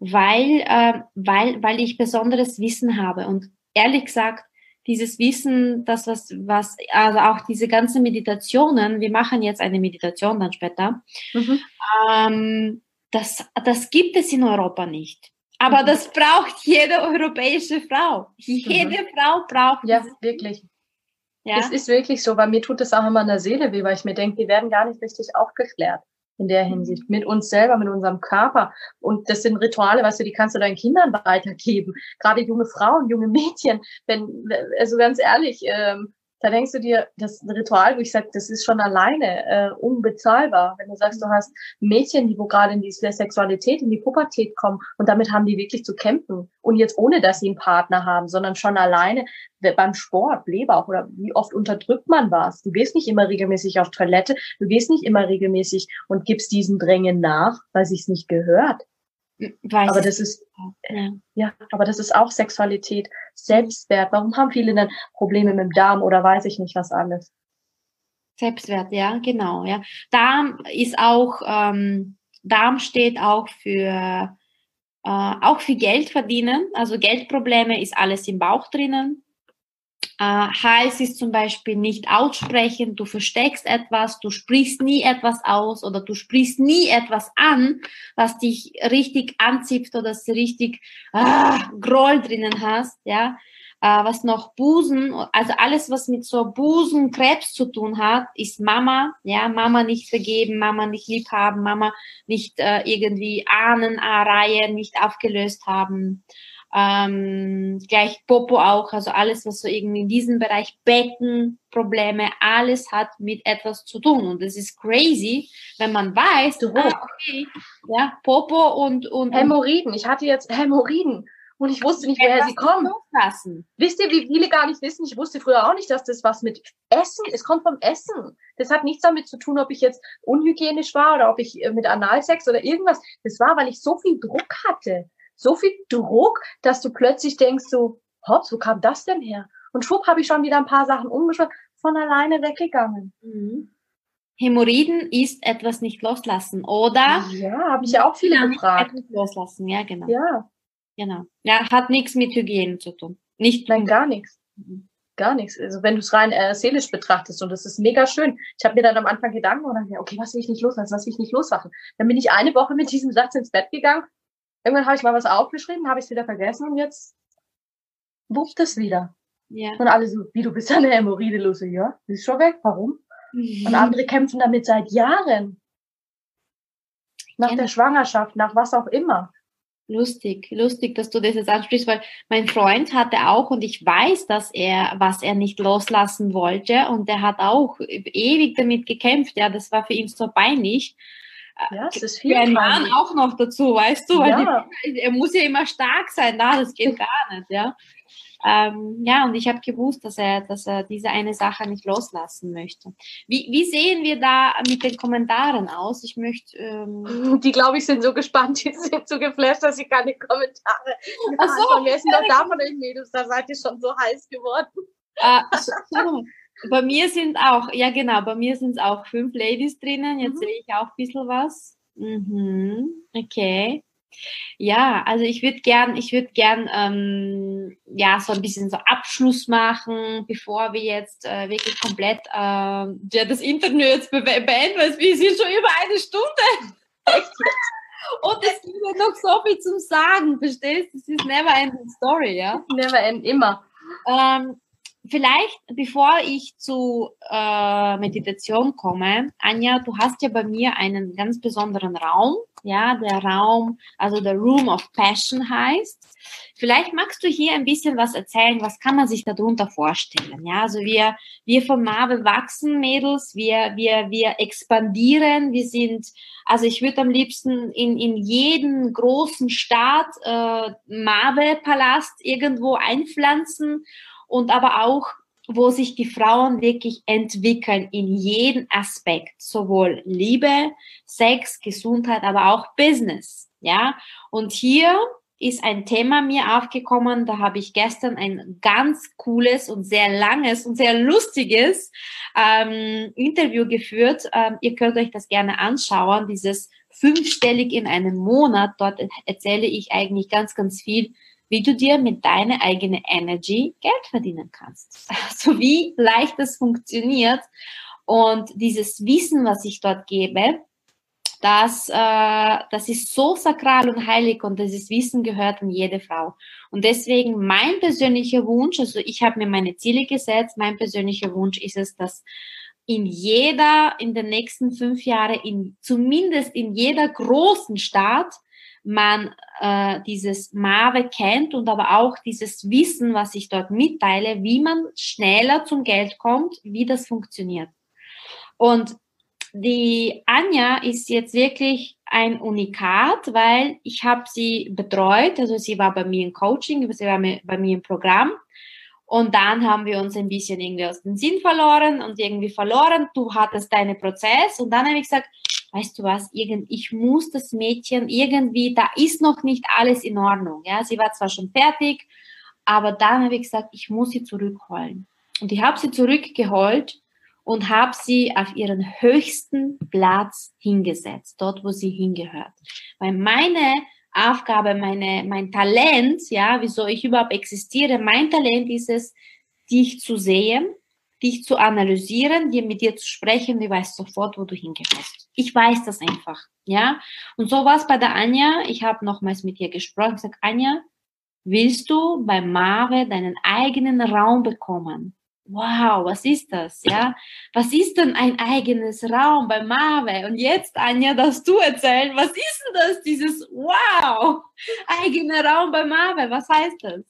weil, äh, weil, weil ich besonderes Wissen habe. Und ehrlich gesagt, dieses Wissen, das was, was, also auch diese ganzen Meditationen, wir machen jetzt eine Meditation dann später, mhm. ähm, das, das gibt es in Europa nicht. Aber mhm. das braucht jede europäische Frau. Jede mhm. Frau braucht Ja, wirklich. Ja? Es ist wirklich so, weil mir tut das auch immer in der Seele weh, weil ich mir denke, die werden gar nicht richtig aufgeklärt in der Hinsicht, mit uns selber, mit unserem Körper. Und das sind Rituale, weißt du, die kannst du deinen Kindern weitergeben. Gerade junge Frauen, junge Mädchen, wenn, also ganz ehrlich, ähm, da denkst du dir, das Ritual, wo ich sage, das ist schon alleine äh, unbezahlbar. Wenn du sagst, du hast Mädchen, die wo gerade in die Sexualität, in die Pubertät kommen und damit haben die wirklich zu kämpfen. Und jetzt ohne, dass sie einen Partner haben, sondern schon alleine beim Sport, Leber oder wie oft unterdrückt man was. Du gehst nicht immer regelmäßig auf Toilette, du gehst nicht immer regelmäßig und gibst diesen Drängen nach, weil sich's nicht gehört. Weiß aber das ist, ja. ja, aber das ist auch Sexualität, Selbstwert. Warum haben viele dann Probleme mit dem Darm oder weiß ich nicht was alles? Selbstwert, ja, genau, ja. Darm ist auch, ähm, Darm steht auch für, äh, auch für Geld verdienen. Also Geldprobleme ist alles im Bauch drinnen. Äh, Hals ist zum Beispiel nicht aussprechen, du versteckst etwas, du sprichst nie etwas aus oder du sprichst nie etwas an, was dich richtig anzieht oder das richtig ah, Groll drinnen hast, ja. Äh, was noch Busen, also alles, was mit so Busenkrebs zu tun hat, ist Mama, ja, Mama nicht vergeben, Mama nicht lieb haben, Mama nicht äh, irgendwie Ahnenreihe nicht aufgelöst haben ähm, gleich Popo auch, also alles, was so irgendwie in diesem Bereich Beckenprobleme, alles hat mit etwas zu tun. Und das ist crazy, wenn man weiß, ah, okay, ja, Popo und, und Hämorrhoiden. Ich hatte jetzt Hämorrhoiden. und ich wusste nicht, woher sie kommen. Loslassen. Wisst ihr, wie viele gar nicht wissen? Ich wusste früher auch nicht, dass das was mit Essen, es kommt vom Essen. Das hat nichts damit zu tun, ob ich jetzt unhygienisch war oder ob ich äh, mit Analsex oder irgendwas. Das war, weil ich so viel Druck hatte. So viel Druck, dass du plötzlich denkst so, hops, wo kam das denn her? Und schwupp habe ich schon wieder ein paar Sachen umgeschaut, von alleine weggegangen. Mhm. Hämorrhoiden ist etwas nicht loslassen, oder? Ja, habe ich ja auch viele gefragt. Etwas loslassen, ja, genau. Ja. Genau. Ja, hat nichts mit Hygiene zu tun. Nicht Nein, gar nichts. Gar nichts. Also wenn du es rein äh, seelisch betrachtest und das ist mega schön. Ich habe mir dann am Anfang Gedanken und dann gedacht, okay, was will ich nicht loslassen, was will ich nicht losmachen. Dann bin ich eine Woche mit diesem Satz ins Bett gegangen. Irgendwann habe ich mal was aufgeschrieben, habe ich es wieder vergessen und jetzt wuppt es wieder. Ja. Und alle so, wie du bist eine Hämorrhoide los. Ja, die ist schon weg. Warum? Und [LAUGHS] andere kämpfen damit seit Jahren. Nach der Schwangerschaft, nach was auch immer. Lustig, lustig, dass du das jetzt ansprichst, weil mein Freund hatte auch und ich weiß, dass er, was er nicht loslassen wollte und der hat auch ewig damit gekämpft. Ja, das war für ihn so peinlich. Ja, es ist Für viel. einen Mann auch noch dazu, weißt du, weil Ja. die, er muss ja immer stark sein, na, das geht gar nicht, ja. Ähm, ja, und ich habe gewusst, dass er, dass er diese eine Sache nicht loslassen möchte. Wie, wie sehen wir da mit den Kommentaren aus? Ich möchte ähm, [LAUGHS] Die, glaube ich, sind so gespannt, die sind so geflasht, dass sie keine Kommentare Ach so. Wer ist denn da von euch Mädels? Da seid ihr schon so heiß geworden. Äh, so. [LAUGHS] bei mir sind auch, ja genau, bei mir sind es auch fünf Ladies drinnen. Jetzt Mhm. sehe ich auch ein bisschen was. Mhm. Okay. Ja, also ich würde gern, ich würde gern ähm, ja so ein bisschen so Abschluss machen, bevor wir jetzt äh, wirklich komplett äh, ja, das Interview jetzt be beenden, weil wir sind schon über eine Stunde. [LAUGHS] Und es gibt ja noch so viel zum Sagen, verstehst? du? Das ist never ending story, ja. Never end, immer. Ähm, vielleicht, bevor ich zu äh, Meditation komme, Anja, du hast ja bei mir einen ganz besonderen Raum, ja, der Raum, also der Room of Passion heißt. Vielleicht magst du hier ein bisschen was erzählen, was kann man sich darunter vorstellen? Ja, also wir, wir von Marvel wachsen, Mädels, wir, wir, wir expandieren, wir sind, also ich würde am liebsten in, in jeden großen Staat äh, Marvel-Palast irgendwo einpflanzen und aber auch, wo sich die Frauen wirklich entwickeln in jedem Aspekt, sowohl Liebe, Sex, Gesundheit, aber auch Business, ja. Und hier ist ein Thema mir aufgekommen, da habe ich gestern ein ganz cooles und sehr langes und sehr lustiges ähm, Interview geführt. Ähm, ihr könnt euch das gerne anschauen, dieses fünfstellig in einem Monat. Dort erzähle ich eigentlich ganz, ganz viel wie du dir mit deiner eigenen Energy Geld verdienen kannst. [LAUGHS] Also wie leicht das funktioniert und dieses Wissen, was ich dort gebe, das, äh, das ist so sakral und heilig und dieses Wissen gehört an jede Frau. Und deswegen mein persönlicher Wunsch, also ich habe mir meine Ziele gesetzt, mein persönlicher Wunsch ist es, dass in jeder, in den nächsten fünf Jahren, in, zumindest in jeder großen Stadt, man äh, dieses Mave kennt und aber auch dieses Wissen, was ich dort mitteile, wie man schneller zum Geld kommt, wie das funktioniert. Und die Anja ist jetzt wirklich ein Unikat, weil ich habe sie betreut, also sie war bei mir im Coaching, sie war bei mir im Programm und dann haben wir uns ein bisschen irgendwie aus dem Sinn verloren und irgendwie verloren. Du hattest deinen Prozess und dann habe ich gesagt, weißt du was, irgend, ich muss das Mädchen irgendwie, da ist noch nicht alles in Ordnung. Ja, sie war zwar schon fertig, aber dann habe ich gesagt, ich muss sie zurückholen. Und ich habe sie zurückgeholt und habe sie auf ihren höchsten Platz hingesetzt, dort, wo sie hingehört. Weil meine Aufgabe, meine, mein Talent, ja, wieso ich überhaupt existiere, mein Talent ist es, dich zu sehen, dich zu analysieren, dir mit dir zu sprechen, du weißt sofort, wo du hingehörst. Ich weiß das einfach, ja. Und so war es bei der Anja. Ich habe nochmals mit ihr gesprochen, gesagt, Anja, willst du bei Mare deinen eigenen Raum bekommen? Wow, was ist das? Ja, was ist denn ein eigenes Raum bei Mave? Und jetzt, Anja, darfst du erzählen, was ist denn das, dieses Wow, eigener Raum bei Mave? Was heißt das?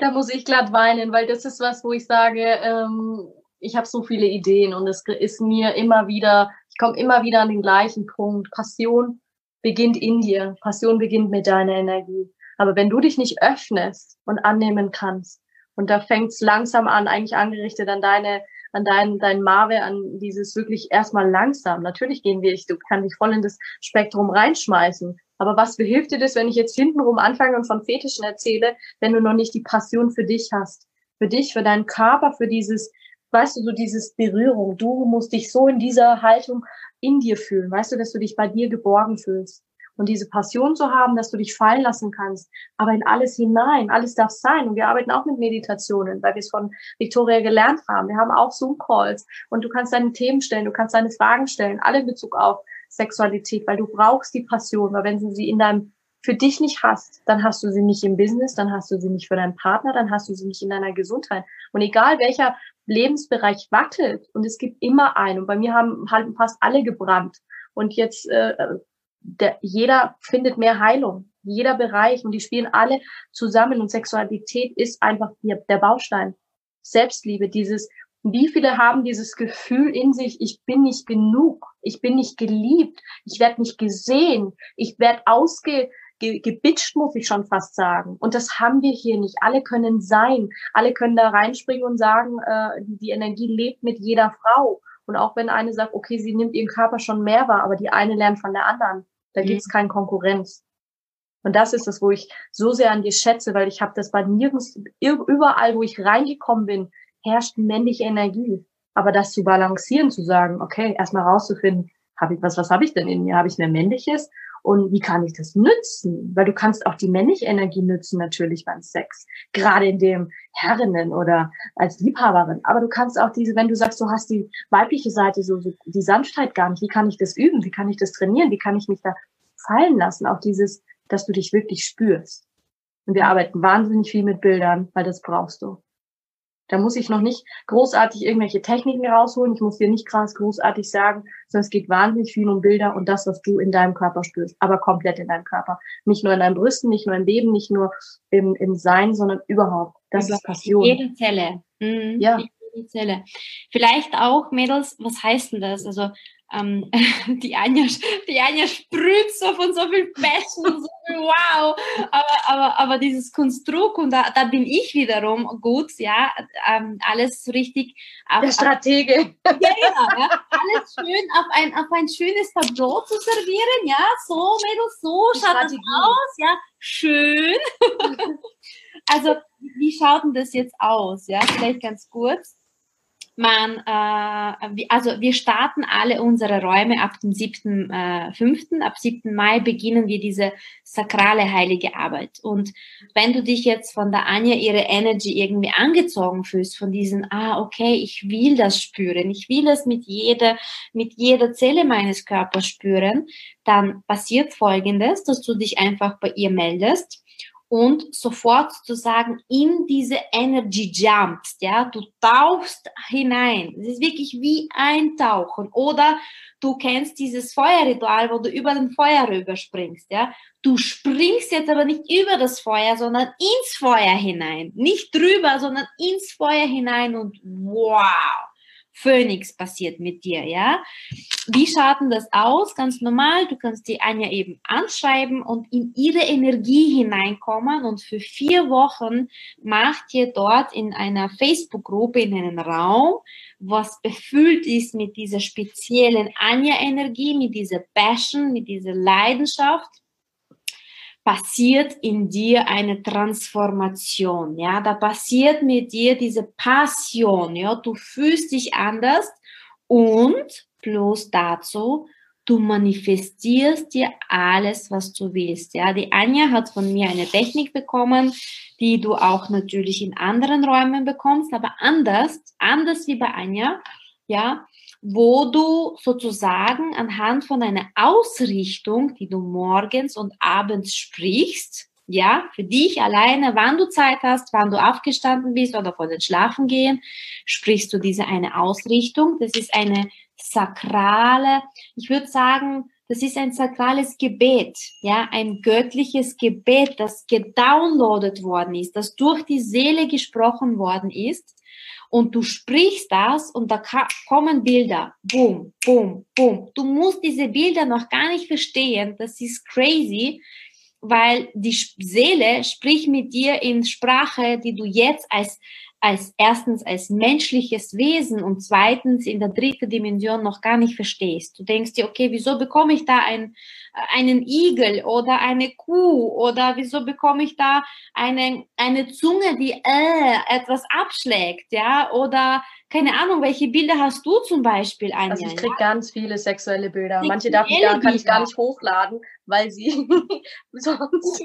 Da muss ich glatt weinen, weil das ist was, wo ich sage, ähm, ich habe so viele Ideen und es ist mir immer wieder, ich komme immer wieder an den gleichen Punkt. Passion beginnt in dir. Passion beginnt mit deiner Energie. Aber wenn du dich nicht öffnest und annehmen kannst, und da fängt es langsam an, eigentlich angerichtet an deine, an dein, dein Marve, an dieses wirklich erstmal langsam. Natürlich gehen wir, ich du kann dich voll in das Spektrum reinschmeißen. Aber was behilft dir das, wenn ich jetzt hintenrum anfange und von Fetischen erzähle, wenn du noch nicht die Passion für dich hast? Für dich, für deinen Körper, für dieses, weißt du, so dieses Berührung. Du musst dich so in dieser Haltung in dir fühlen. Weißt du, dass du dich bei dir geborgen fühlst und diese Passion zu haben, dass du dich fallen lassen kannst, aber in alles hinein, alles darf sein. Und wir arbeiten auch mit Meditationen, weil wir es von Victoria gelernt haben. Wir haben auch Zoom-Calls und du kannst deine Themen stellen, du kannst deine Fragen stellen, alle in Bezug auf Sexualität, weil du brauchst die Passion, weil wenn du sie in deinem für dich nicht hast, dann hast du sie nicht im Business, dann hast du sie nicht für deinen Partner, dann hast du sie nicht in deiner Gesundheit. Und egal welcher Lebensbereich wackelt, und es gibt immer einen, und bei mir haben halt fast alle gebrannt. Und jetzt äh, der, jeder findet mehr Heilung, jeder Bereich und die spielen alle zusammen und Sexualität ist einfach der, der Baustein. Selbstliebe, dieses, wie viele haben dieses Gefühl in sich, ich bin nicht genug, ich bin nicht geliebt, ich werde nicht gesehen, ich werde ausge, ge, gebitscht, muss ich schon fast sagen. Und das haben wir hier nicht. Alle können sein, alle können da reinspringen und sagen, äh, die Energie lebt mit jeder Frau. Und auch wenn eine sagt, okay, sie nimmt ihren Körper schon mehr wahr, aber die eine lernt von der anderen, da mhm. gibt es keine Konkurrenz. Und das ist es, wo ich so sehr an dir schätze, weil ich habe das bei nirgends, überall, wo ich reingekommen bin, herrscht männliche Energie. Aber das zu balancieren, zu sagen, okay, erstmal rauszufinden, habe ich was, was habe ich denn in mir? Habe ich mehr männliches und wie kann ich das nützen? Weil du kannst auch die männliche Energie nützen natürlich beim Sex, gerade in dem Herrinnen oder als Liebhaberin. Aber du kannst auch diese, wenn du sagst, du hast die weibliche Seite, so, so die Sanftheit gar nicht. Wie kann ich das üben? Wie kann ich das trainieren? Wie kann ich mich da fallen lassen? Auch dieses, dass du dich wirklich spürst. Und wir arbeiten wahnsinnig viel mit Bildern, weil das brauchst du. Da muss ich noch nicht großartig irgendwelche Techniken rausholen. Ich muss dir nicht krass großartig sagen, sondern es geht wahnsinnig viel um Bilder und das, was du in deinem Körper spürst, aber komplett in deinem Körper. Nicht nur in deinen Brüsten, nicht nur im Leben, nicht nur im, im Sein, sondern überhaupt. Das ist Passion. Jede Zelle. Mhm. Ja. Jede Zelle. Vielleicht auch, Mädels, was heißt denn das? Also ähm, [LAUGHS] die, Anja, die Anja sprüht so von so viel Passion und so viel wow. Aber, aber, aber dieses Konstrukt, und da, da bin ich wiederum gut, ja, ähm, alles richtig. Auf, Der Stratege. [LAUGHS] ja, genau, ja, alles schön auf ein, auf ein schönes Tableau zu servieren, ja, so, Mädels, so die schaut Strategie. das aus, ja, schön. [LAUGHS] also, wie schaut denn das jetzt aus, ja, vielleicht ganz kurz man, äh, also wir starten alle unsere Räume ab dem 7.5. Äh, ab 7. Mai beginnen wir diese sakrale heilige Arbeit. Und wenn du dich jetzt von der Anja ihre Energy irgendwie angezogen fühlst, von diesen, ah, okay, ich will das spüren, ich will das mit jeder, mit jeder Zelle meines Körpers spüren, dann passiert Folgendes, dass du dich einfach bei ihr meldest und sofort sozusagen in diese Energy jumpst, ja, du tauchst hinein. Es ist wirklich wie eintauchen oder du kennst dieses Feuerritual, wo du über den Feuer rüberspringst, ja. Du springst jetzt aber nicht über das Feuer, sondern ins Feuer hinein. Nicht drüber, sondern ins Feuer hinein und wow Phönix passiert mit dir, ja. Wie schaut denn das aus? Ganz normal, du kannst die Anja eben anschreiben und in ihre Energie hineinkommen und für vier Wochen macht ihr dort in einer Facebook-Gruppe in einem Raum, was befüllt ist mit dieser speziellen Anja-Energie, mit dieser Passion, mit dieser Leidenschaft passiert in dir eine Transformation, ja, da passiert mit dir diese Passion, ja, du fühlst dich anders und plus dazu, du manifestierst dir alles, was du willst, ja. Die Anja hat von mir eine Technik bekommen, die du auch natürlich in anderen Räumen bekommst, aber anders, anders wie bei Anja, ja wo du sozusagen anhand von einer Ausrichtung, die du morgens und abends sprichst, ja, für dich alleine, wann du Zeit hast, wann du aufgestanden bist oder vor den Schlafen gehen, sprichst du diese eine Ausrichtung. Das ist eine sakrale, ich würde sagen, das ist ein sakrales Gebet, ja, ein göttliches Gebet, das gedownloadet worden ist, das durch die Seele gesprochen worden ist und du sprichst das und da kommen Bilder. Boom, boom, boom. Du musst diese Bilder noch gar nicht verstehen. Das ist crazy. weil die Seele spricht mit dir in Sprache, die du jetzt als als erstens als menschliches Wesen und zweitens in der dritten Dimension noch gar nicht verstehst. Du denkst dir, okay, wieso bekomme ich da ein, einen Igel oder eine Kuh oder wieso bekomme ich da eine, eine Zunge, die äh, etwas abschlägt, ja, oder keine Ahnung, welche Bilder hast du zum Beispiel, Anja? Also ich kriege ja? ganz viele sexuelle Bilder. Manche darf ich gar, kann ich gar nicht hochladen, weil sie [LAUGHS] sonst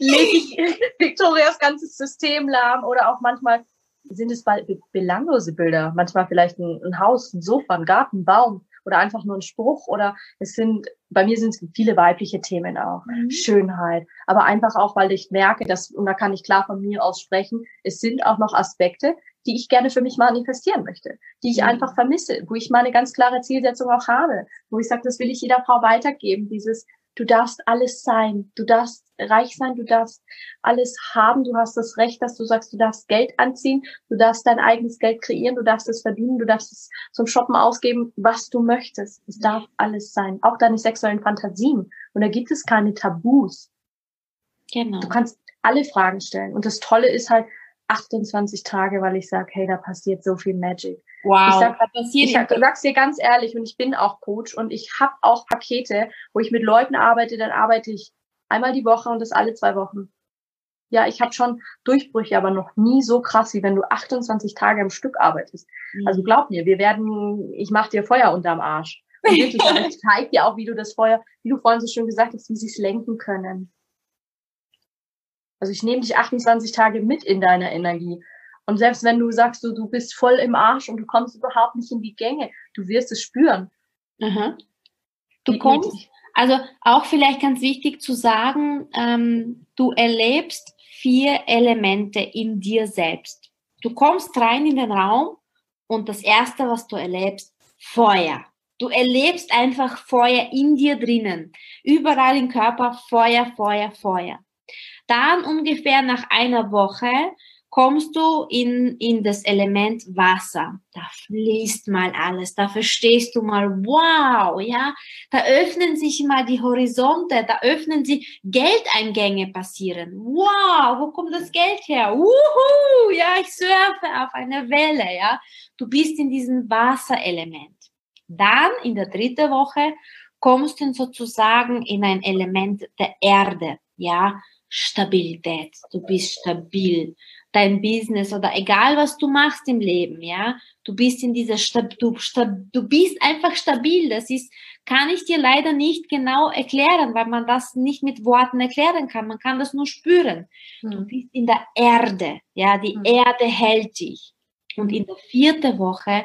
lege ich Victorias ganzes System lahm oder auch manchmal sind es belanglose Bilder. Manchmal vielleicht ein, ein Haus, ein Sofa, ein Garten, ein Baum oder einfach nur ein Spruch oder es sind, bei mir sind es viele weibliche Themen auch. Mhm. Schönheit. Aber einfach auch, weil ich merke, dass, und da kann ich klar von mir aus sprechen, es sind auch noch Aspekte, die ich gerne für mich manifestieren möchte, die ich mhm. einfach vermisse, wo ich meine ganz klare Zielsetzung auch habe, wo ich sage, das will ich jeder Frau weitergeben, dieses, du darfst alles sein, du darfst reich sein, du darfst alles haben, du hast das Recht, dass du sagst, du darfst Geld anziehen, du darfst dein eigenes Geld kreieren, du darfst es verdienen, du darfst es zum Shoppen ausgeben, was du möchtest. Es darf alles sein, auch deine sexuellen Fantasien. Und da gibt es keine Tabus. Genau. Du kannst alle Fragen stellen. Und das Tolle ist halt 28 Tage, weil ich sage, hey, da passiert so viel Magic. Wow. Ich, sag, ich sag, sag's dir ganz ehrlich und ich bin auch Coach und ich habe auch Pakete, wo ich mit Leuten arbeite, dann arbeite ich einmal die Woche und das alle zwei Wochen. Ja, ich habe schon Durchbrüche, aber noch nie so krass, wie wenn du 28 Tage am Stück arbeitest. Mhm. Also glaub mir, wir werden, ich mach dir Feuer unterm Arsch. Und wirklich, [LAUGHS] ich zeig dir auch, wie du das Feuer, wie du vorhin so schön gesagt hast, wie sie es lenken können. Also ich nehme dich 28 Tage mit in deiner Energie. Und selbst wenn du sagst, du, du bist voll im Arsch und du kommst überhaupt nicht in die Gänge, du wirst es spüren. Mhm. Du kommst, also auch vielleicht ganz wichtig zu sagen, ähm, du erlebst vier Elemente in dir selbst. Du kommst rein in den Raum und das Erste, was du erlebst, Feuer. Du erlebst einfach Feuer in dir drinnen. Überall im Körper Feuer, Feuer, Feuer. Dann ungefähr nach einer Woche kommst du in, in das Element Wasser. Da fließt mal alles, da verstehst du mal, wow, ja, da öffnen sich mal die Horizonte, da öffnen sich Geldeingänge passieren. Wow, wo kommt das Geld her? Uhu, ja, ich surfe auf einer Welle, ja. Du bist in diesem Wasserelement. Dann in der dritten Woche kommst du sozusagen in ein Element der Erde, ja. Stabilität. Du bist stabil dein Business oder egal was du machst im Leben, ja, du bist in dieser Stab du, Stab du bist einfach stabil. Das ist, kann ich dir leider nicht genau erklären, weil man das nicht mit Worten erklären kann. Man kann das nur spüren. Mhm. Du hm. bist in der Erde, ja, die mhm. Erde hält dich. Und in der vierten Woche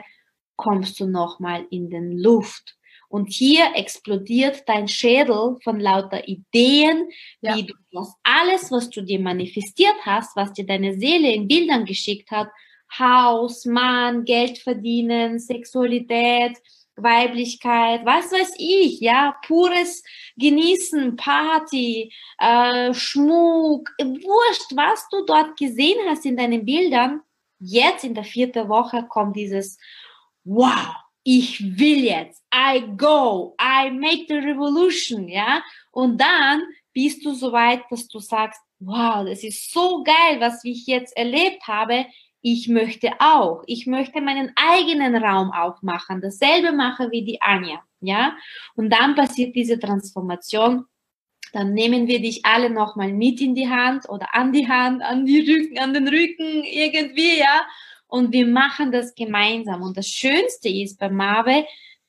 kommst du nochmal in den Luft. Und hier explodiert dein Schädel von lauter Ideen, ja. wie du das alles, was du dir manifestiert hast, was dir deine Seele in Bildern geschickt hat, Haus, Mann, Geld verdienen, Sexualität, Weiblichkeit, was weiß ich, ja, pures Genießen, Party, äh, Schmuck, wurscht, was du dort gesehen hast in deinen Bildern. Jetzt in der vierten Woche kommt dieses Wow, ich will jetzt, I go, I make the revolution, ja. Und dann bist du so weit, dass du sagst, wow, das ist so geil, was ich jetzt erlebt habe. Ich möchte auch, ich möchte meinen eigenen Raum aufmachen, dasselbe mache wie die Anja, ja. Und dann passiert diese Transformation. Dann nehmen wir dich alle nochmal mit in die Hand oder an die Hand, an die Rücken, an den Rücken, irgendwie, ja und wir machen das gemeinsam. Und das Schönste ist bei Marvel,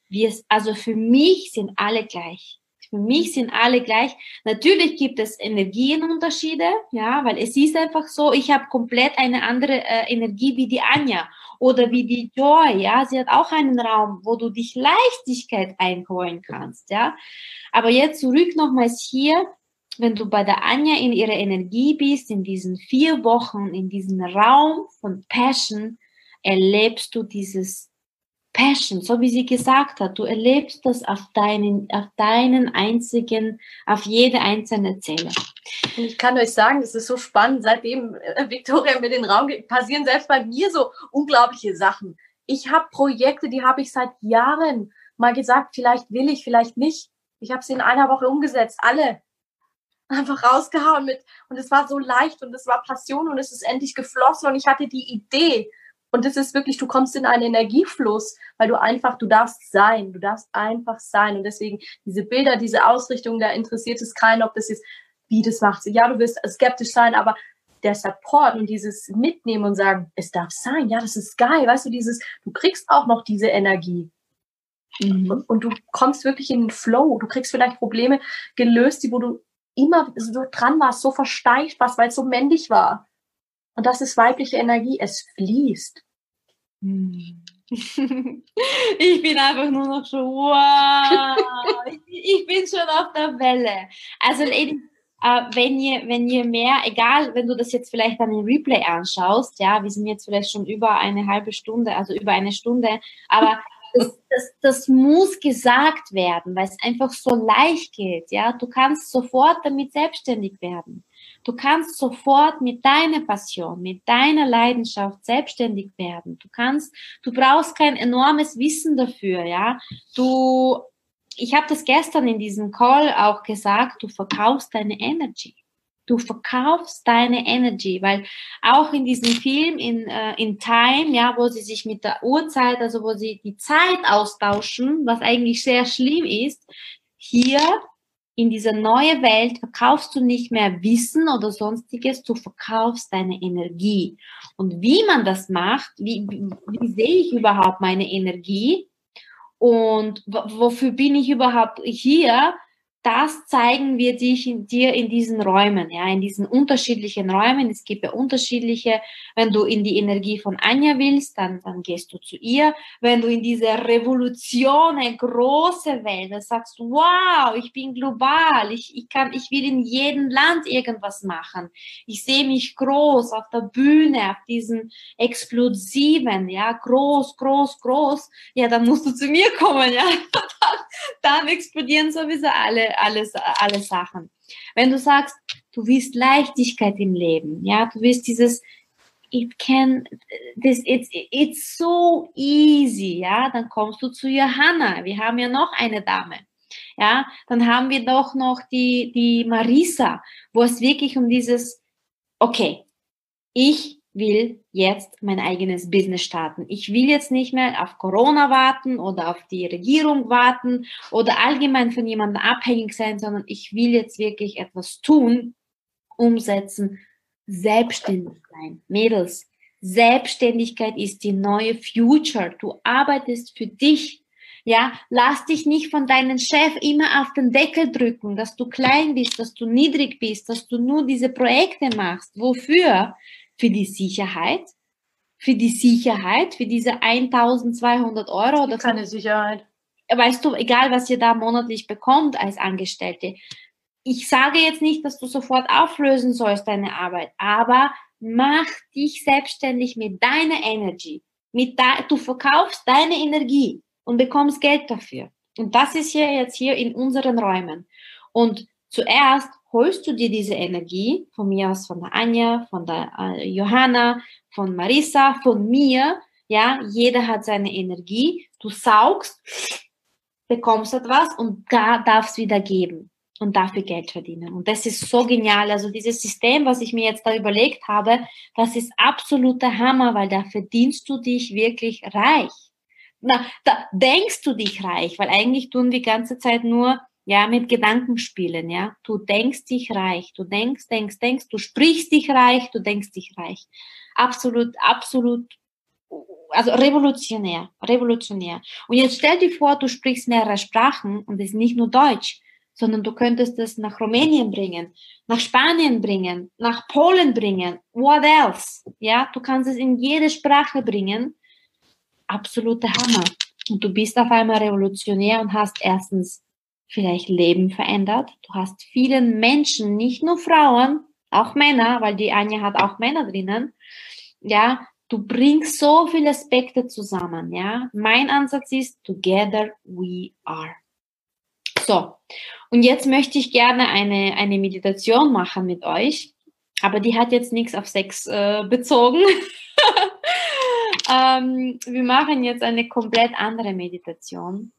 wir, also für mich sind alle gleich. Für mich sind alle gleich. Natürlich gibt es Energienunterschiede, ja, weil es ist einfach so, ich habe komplett eine andere äh, Energie wie die Anja oder wie die Joy, ja, sie hat auch einen Raum, wo du dich Leichtigkeit einholen kannst, ja. Aber jetzt zurück nochmals hier, wenn du bei der Anja in ihrer Energie bist, in diesen vier Wochen, in diesem Raum von Passion, erlebst du dieses Passion, so wie sie gesagt hat, du erlebst das auf deinen, auf deinen einzigen, auf jede einzelne Zelle. Und ich kann euch sagen, das ist so spannend, seitdem äh, Victoria mir den Raum gibt, passieren selbst bei mir so unglaubliche Sachen. Ich habe Projekte, die habe ich seit Jahren mal gesagt, vielleicht will ich, vielleicht nicht. Ich habe sie in einer Woche umgesetzt, alle einfach rausgehauen mit und es war so leicht und es war Passion und es ist endlich geflossen und ich hatte die Idee und es ist wirklich, du kommst in einen Energiefluss, weil du einfach, du darfst sein, du darfst einfach sein und deswegen diese Bilder, diese Ausrichtung, da interessiert es keinen, ob das jetzt, wie das macht. Ja, du wirst skeptisch sein, aber der Support und dieses Mitnehmen und sagen, es darf sein, ja, das ist geil, weißt du, dieses, du kriegst auch noch diese Energie. Mhm. Und, und, du kommst wirklich in den Flow. Du kriegst vielleicht Probleme gelöst, die wo du immer so dran warst, so versteift warst, weil es so männlich war. Und das ist weibliche Energie. Es fließt. Mhm. [LAUGHS] Ich bin einfach nur noch so, wow, [LAUGHS] ich bin schon auf der Welle. Also Ladies, äh, wenn ihr, wenn ihr mehr, egal, wenn du das jetzt vielleicht an den Replay anschaust, ja, wir sind jetzt vielleicht schon über eine halbe Stunde, also über eine Stunde, aber das, das, das muss gesagt werden, weil es einfach so leicht geht, ja. Du kannst sofort damit selbstständig werden. Du kannst sofort mit deiner Passion, mit deiner Leidenschaft selbstständig werden. Du kannst, du brauchst kein enormes Wissen dafür, ja. Du ich habe das gestern in diesem Call auch gesagt, du verkaufst deine Energy. Du verkaufst deine Energy, weil auch in diesem Film in, äh, in Time, ja, wo sie sich mit der Uhrzeit, also wo sie die Zeit austauschen, was eigentlich sehr schlimm ist, hier in dieser neue Welt verkaufst du nicht mehr Wissen oder sonstiges, du verkaufst deine Energie. Und wie man das macht, wie, wie sehe ich überhaupt meine Energie? und wofür bin ich überhaupt hier? Das zeigen wir dich in, dir in diesen Räumen, ja, in diesen unterschiedlichen Räumen. Es gibt ja unterschiedliche. Wenn du in die Energie von Anja willst, dann, dann gehst du zu ihr. Wenn du in diese Revolution, eine große Welt, dann sagst du, wow, ich bin global. Ich, ich kann, ich will in jedem Land irgendwas machen. Ich sehe mich groß auf der Bühne, auf diesen explosiven, ja, groß, groß, groß. Ja, dann musst du zu mir kommen, ja. [LAUGHS] dann explodieren sowieso alle alles, alle Sachen. Wenn du sagst, du willst Leichtigkeit im Leben, ja, du willst dieses, it can, this, it's, it's so easy, ja, dann kommst du zu Johanna. Wir haben ja noch eine Dame. Ja, dann haben wir doch noch die, die Marisa, wo es wirklich um dieses, okay, ich will jetzt mein eigenes Business starten. Ich will jetzt nicht mehr auf Corona warten oder auf die Regierung warten oder allgemein von jemandem abhängig sein, sondern ich will jetzt wirklich etwas tun, umsetzen, selbstständig sein. Mädels, Selbstständigkeit ist die neue Future. Du arbeitest für dich. Ja, lass dich nicht von deinem Chef immer auf den Deckel drücken, dass du klein bist, dass du niedrig bist, dass du nur diese Projekte machst. Wofür? Für die Sicherheit, für die Sicherheit, für diese 1200 Euro oder keine Sicherheit. Weißt du, egal was ihr da monatlich bekommt als Angestellte. Ich sage jetzt nicht, dass du sofort auflösen sollst deine Arbeit, aber mach dich selbstständig mit deiner Energy. Mit da, du verkaufst deine Energie und bekommst Geld dafür. Und das ist hier jetzt hier in unseren Räumen. Und zuerst holst du dir diese Energie von mir aus, von der Anja, von der äh, Johanna, von Marissa, von mir. Ja, jeder hat seine Energie. Du saugst, bekommst etwas und da darfst wieder geben und dafür Geld verdienen. Und das ist so genial. Also dieses System, was ich mir jetzt da überlegt habe, das ist absoluter Hammer, weil da verdienst du dich wirklich reich. Na, da denkst du dich reich, weil eigentlich tun die ganze Zeit nur ja, mit Gedanken spielen, ja. Du denkst dich reich, du denkst, denkst, denkst, du sprichst dich reich, du denkst dich reich. Absolut, absolut, also revolutionär, revolutionär. Und jetzt stell dir vor, du sprichst mehrere Sprachen und es ist nicht nur Deutsch, sondern du könntest es nach Rumänien bringen, nach Spanien bringen, nach Polen bringen, what else? Ja, du kannst es in jede Sprache bringen. Absoluter Hammer. Und du bist auf einmal revolutionär und hast erstens vielleicht Leben verändert. Du hast vielen Menschen, nicht nur Frauen, auch Männer, weil die Anja hat auch Männer drinnen. Ja, du bringst so viele Aspekte zusammen. Ja, mein Ansatz ist together we are. So. Und jetzt möchte ich gerne eine, eine Meditation machen mit euch. Aber die hat jetzt nichts auf Sex äh, bezogen. [LAUGHS] ähm, wir machen jetzt eine komplett andere Meditation.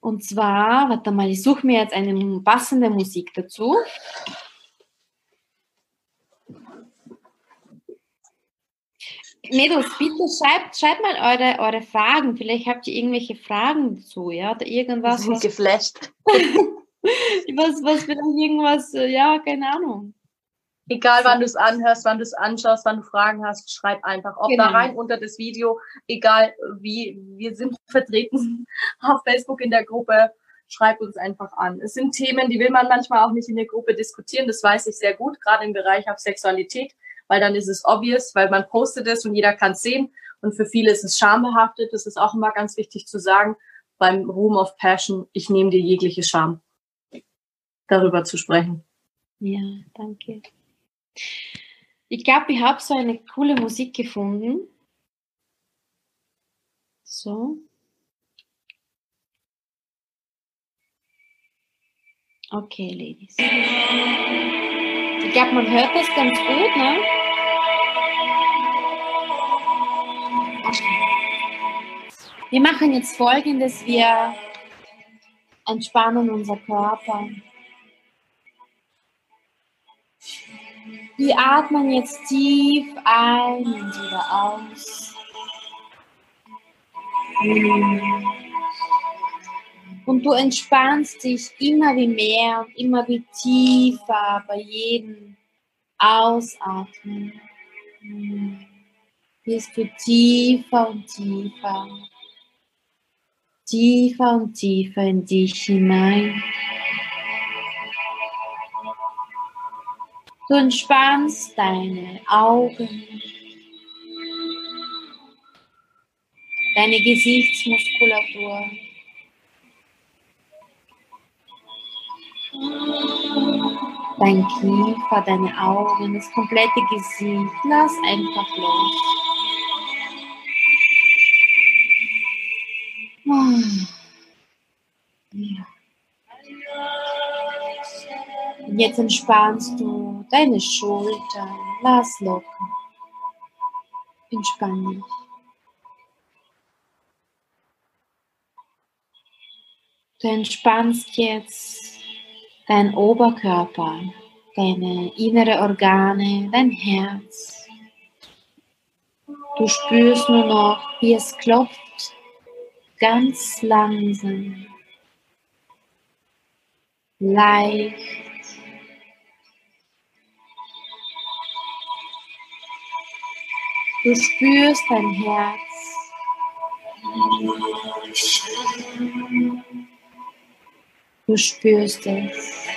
Und zwar, warte mal, ich suche mir jetzt eine passende Musik dazu. Mädels, bitte schreibt, schreibt mal eure, eure Fragen. Vielleicht habt ihr irgendwelche Fragen dazu, ja? Oder irgendwas. Was geflasht. [LAUGHS] was, was vielleicht irgendwas, äh, ja, keine Ahnung. Egal, wann du es anhörst, wann du es anschaust, wann du Fragen hast, schreib einfach. Ob genau. da rein unter das Video, egal wie, wir sind [LAUGHS] vertreten auf Facebook in der Gruppe, schreib uns einfach an. Es sind Themen, die will man manchmal auch nicht in der Gruppe diskutieren, das weiß ich sehr gut, gerade im Bereich auf Sexualität, weil dann ist es obvious, weil man postet es und jeder kann es sehen. Und für viele ist es schambehaftet, das ist auch immer ganz wichtig zu sagen, beim Room of Passion, ich nehme dir jegliche Scham, darüber zu sprechen. Ja, danke. Ich glaube, ich habe so eine coole Musik gefunden. So. Okay, Ladies. Ich glaube, man hört das ganz gut, ne? Wir machen jetzt folgendes: Wir entspannen unser Körper. Wir atmen jetzt tief ein und wieder aus. Und du entspannst dich immer wie mehr und immer wie tiefer bei jedem Ausatmen. Wirst du tiefer und tiefer, tiefer und tiefer in dich hinein. Du entspannst deine Augen, deine Gesichtsmuskulatur. Dein Kiefer, deine Augen, das komplette Gesicht. Lass einfach los. Ja. Jetzt entspannst du deine Schultern. Lass locker. Entspann dich. Du entspannst jetzt deinen Oberkörper, deine innere Organe, dein Herz. Du spürst nur noch, wie es klopft, ganz langsam, leicht Du spürst dein Herz. Du spürst es.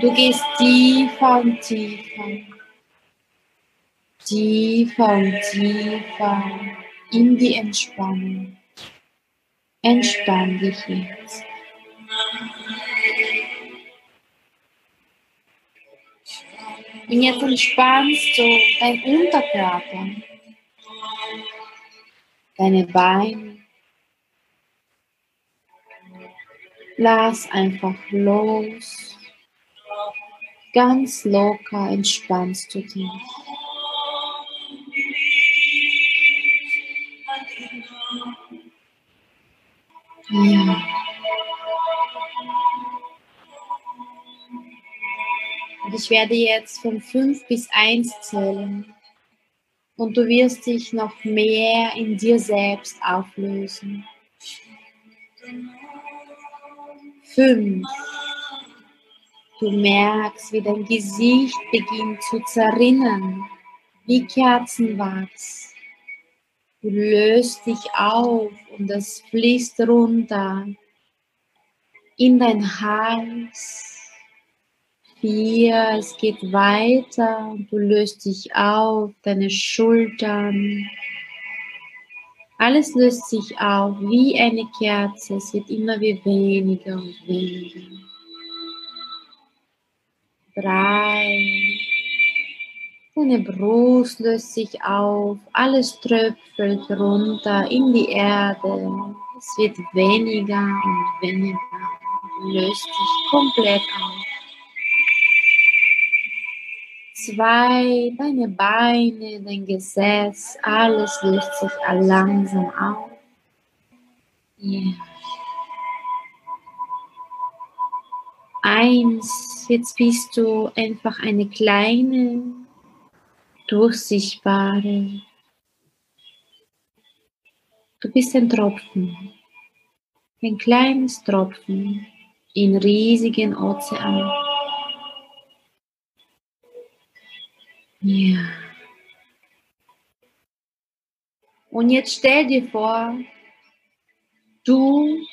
Du gehst tiefer und tiefer. Tiefer und tiefer in die Entspannung. Entspann dich jetzt. Und jetzt entspannst du dein Unterkörper, deine Beine. Lass einfach los. Ganz locker entspannst du dich. Ja. Und ich werde jetzt von 5 bis 1 zählen. Und du wirst dich noch mehr in dir selbst auflösen. 5. Du merkst, wie dein Gesicht beginnt zu zerrinnen, wie Kerzenwachs. Du löst dich auf und es fließt runter in dein Hals vier, es geht weiter, du löst dich auf, deine Schultern. Alles löst sich auf wie eine Kerze, es wird immer wie weniger und weniger. Drei. Deine Brust löst sich auf, alles tröpfelt runter in die Erde. Es wird weniger und weniger. Du löst dich komplett auf zwei, deine Beine, dein Gesäß, alles löst sich langsam auf. Ja. Eins, jetzt bist du einfach eine kleine, durchsichtbare. Du bist ein Tropfen, ein kleines Tropfen in riesigen Ozean. Ja. Und jetzt stell dir vor, du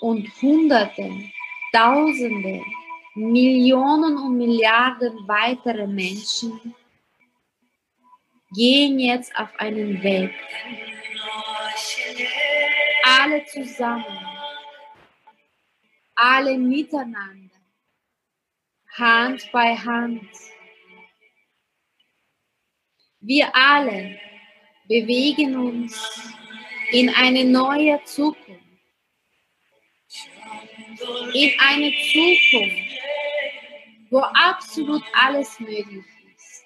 und Hunderte, Tausende, Millionen und Milliarden weitere Menschen gehen jetzt auf einen Weg. Alle zusammen, alle miteinander, Hand bei Hand. Wir alle bewegen uns in eine neue Zukunft. In eine Zukunft, wo absolut alles möglich ist.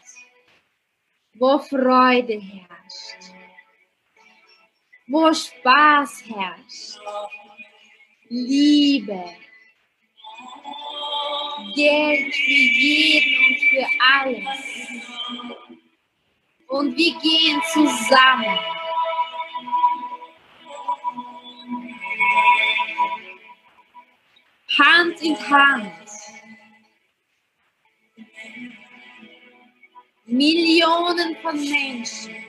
Wo Freude herrscht. Wo Spaß herrscht. Liebe. Geld für jeden und für alles. Und wir gehen zusammen Hand in Hand. Millionen von Menschen,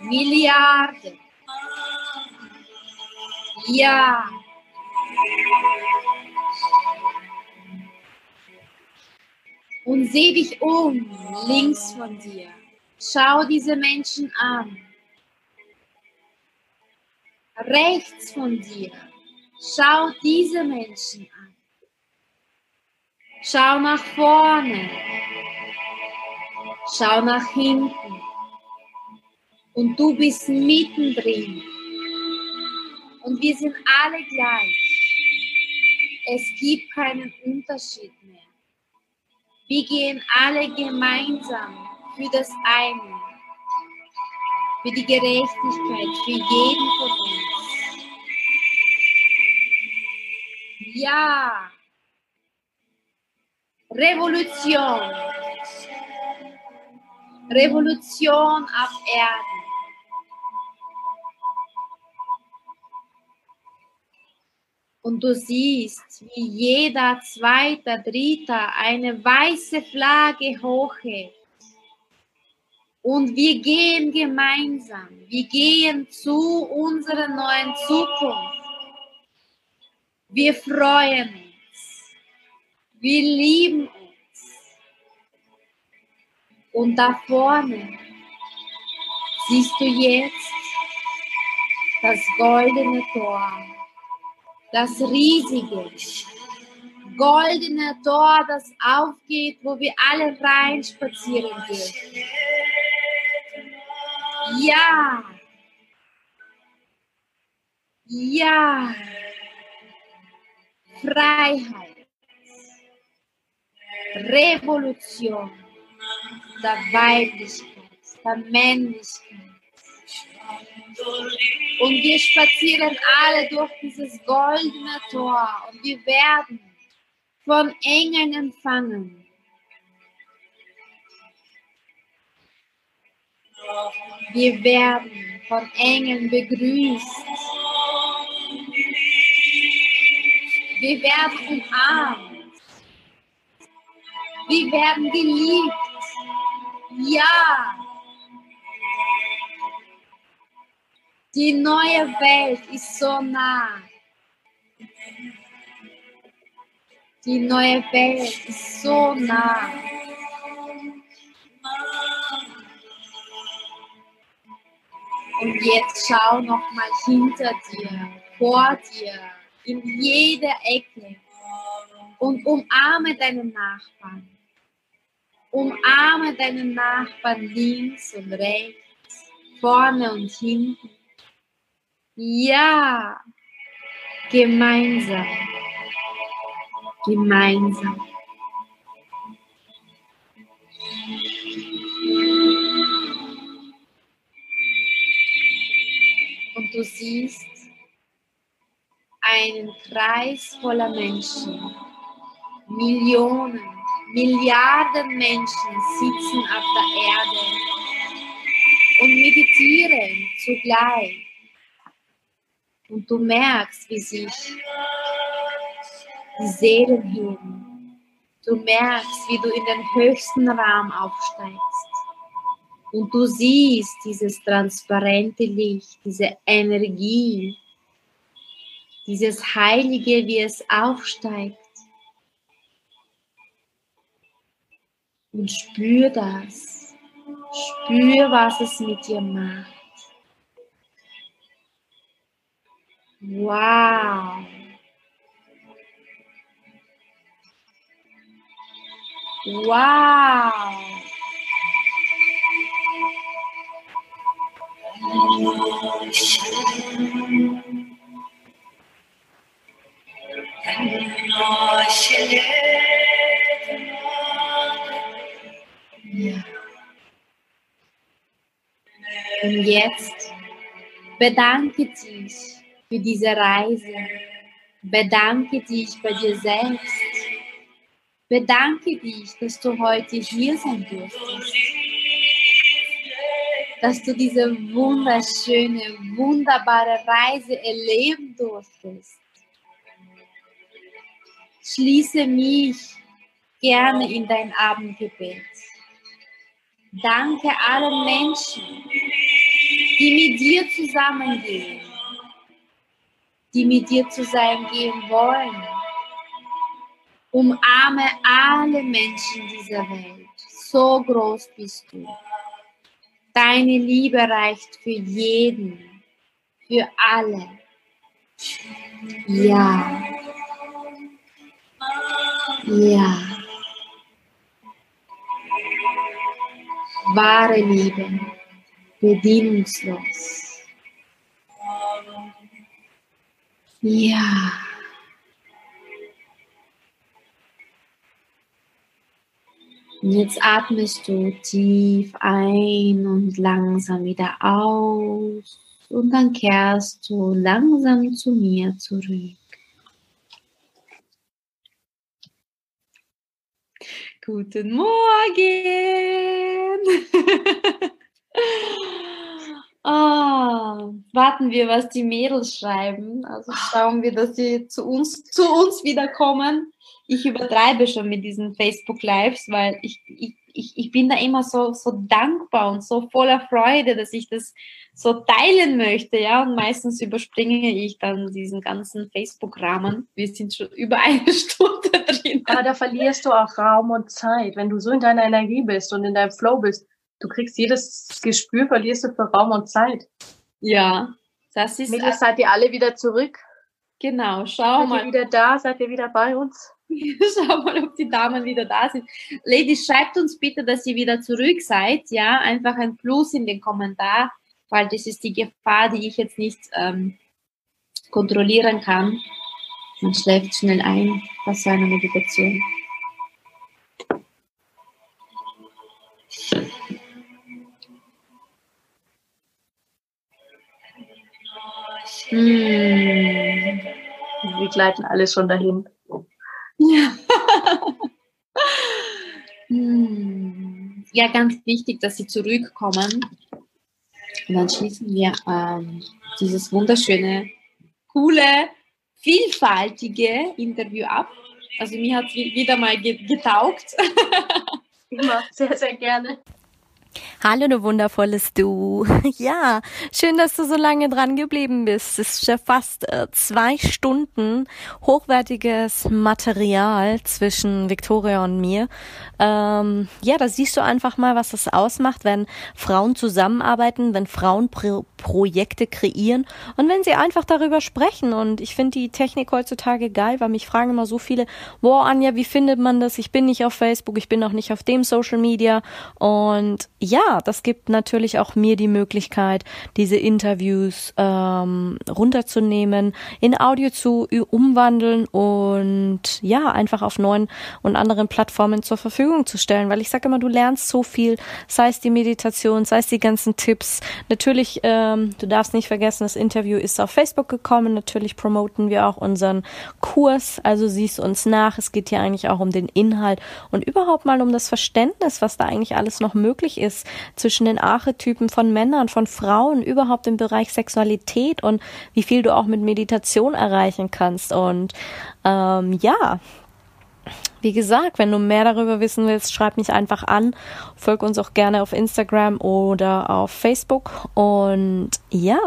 Milliarden. Ja. Und seh dich um, links von dir. Schau diese Menschen an. Rechts von dir Schau diese Menschen an. Schau nach vorne. Schau nach hinten. Und du bist mittendrin. Und wir sind alle gleich. Es gibt keinen Unterschied mehr. Wir gehen alle gemeinsam für das eine, für die Gerechtigkeit, für jeden von uns. Ja. Revolution. Revolution auf Erden. Und du siehst, wie jeder zweite, dritte eine weiße Flagge hochhält. Und wir gehen gemeinsam. Wir gehen zu unserer neuen Zukunft. Wir freuen uns. Wir lieben uns. Und da vorne siehst du jetzt das goldene Tor, das riesige, goldene Tor, das aufgeht, wo wir alle reinspazieren dürfen. Ja. Ja. Freiheit, Revolution der Weiblichkeit, der Männlichkeit. Und wir spazieren alle durch dieses goldene Tor und wir werden von Engeln empfangen. Wir werden von Engeln begrüßt. Wir werden umarmt. Wir werden geliebt. Ja. Die neue Welt ist so nah. Die neue Welt ist so nah. Und jetzt schau noch mal hinter dir, vor dir in jeder Ecke und umarme deinen Nachbarn. Umarme deinen Nachbarn links und rechts, vorne und hinten. Ja, gemeinsam. Gemeinsam. Du siehst, einen Kreis voller Menschen. Millionen, Milliarden Menschen sitzen auf der Erde und meditieren zugleich. Und du merkst, wie sich die Seelen heben. Du merkst, wie du in den höchsten Raum aufsteigst. Und du siehst dieses transparente Licht, diese Energie, dieses Heilige, wie es aufsteigt. Und spür das. Spür, was es mit dir macht. Wow. Wow. Und jetzt bedanke dich für diese Reise. Bedanke dich bei dir selbst. Bedanke dich, dass du heute hier sein durftest. Dass du diese wunderschöne, wunderbare Reise erleben durftest. Schließe mich gerne in dein Abendgebet. Danke allen Menschen, die mit dir zusammengehen, die mit dir zusammengehen wollen. Umarme alle Menschen dieser Welt. So groß bist du. Deine Liebe reicht für jeden, für alle. Ja. Ja. Wahre Liebe, bedingungslos. Ja. Und jetzt atmest du tief ein und langsam wieder aus. Und dann kehrst du langsam zu mir zurück. Guten Morgen! oh, [LAUGHS] warten wir, was die Mädels schreiben. Also schauen wir, dass sie zu uns, zu uns wiederkommen. Ich übertreibe schon mit diesen Facebook Lives, weil ich, ich, ich, ich bin da immer so, so dankbar und so voller Freude, dass ich das so teilen möchte, ja. Und meistens überspringe ich dann diesen ganzen Facebook-Rahmen. Wir sind schon über eine [LAUGHS] Stunde drin. Aber da verlierst du auch Raum und Zeit. Wenn du so in deiner Energie bist und in deinem Flow bist, du kriegst jedes Gespür, verlierst du für Raum und Zeit. Ja, das ist. Mädels, seid ihr alle wieder zurück? Genau, schau seid mal. Seid ihr wieder da? Seid ihr wieder bei uns? [LAUGHS] Schau mal, ob die Damen wieder da sind. Ladies, schreibt uns bitte, dass ihr wieder zurück seid. Ja, einfach ein Plus in den Kommentar, weil das ist die Gefahr, die ich jetzt nicht ähm, kontrollieren kann. Man schläft schnell ein bei so einer Meditation. Hm. Wir gleiten alle schon dahin. Ja. hm. ja, ganz wichtig, dass sie zurückkommen. Und dann schließen wir ähm, dieses wunderschöne, coole, vielfältige Interview ab. Also mir hat es wieder mal getaugt. Immer, sehr, sehr gerne. Hallo, du wundervolles Du. [LAUGHS] Ja, schön, dass du so lange dran geblieben bist. Es ist ja fast äh, zwei Stunden hochwertiges Material zwischen Victoria und mir. Ähm, ja, da siehst du einfach mal, was das ausmacht, wenn Frauen zusammenarbeiten, wenn Frauen Pro Projekte kreieren und wenn sie einfach darüber sprechen. Und ich finde die Technik heutzutage geil, weil mich fragen immer so viele, boah, Anja, wie findet man das? Ich bin nicht auf Facebook, ich bin auch nicht auf dem Social Media und ja, das gibt natürlich auch mir die Möglichkeit, diese Interviews ähm, runterzunehmen, in Audio zu umwandeln und ja, einfach auf neuen und anderen Plattformen zur Verfügung zu stellen. Weil ich sage immer, du lernst so viel, sei es die Meditation, sei es die ganzen Tipps. Natürlich, ähm, du darfst nicht vergessen, das Interview ist auf Facebook gekommen. Natürlich promoten wir auch unseren Kurs, also siehst uns nach. Es geht hier eigentlich auch um den Inhalt und überhaupt mal um das Verständnis, was da eigentlich alles noch möglich ist ist zwischen den Archetypen von Männern, von Frauen, überhaupt im Bereich Sexualität und wie viel du auch mit Meditation erreichen kannst. Und ähm, ja, wie gesagt, wenn du mehr darüber wissen willst, schreib mich einfach an. Folg uns auch gerne auf Instagram oder auf Facebook. Und ja,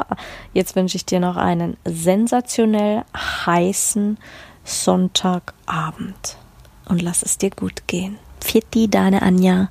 jetzt wünsche ich dir noch einen sensationell heißen Sonntagabend. Und lass es dir gut gehen. Fitti, deine Anja.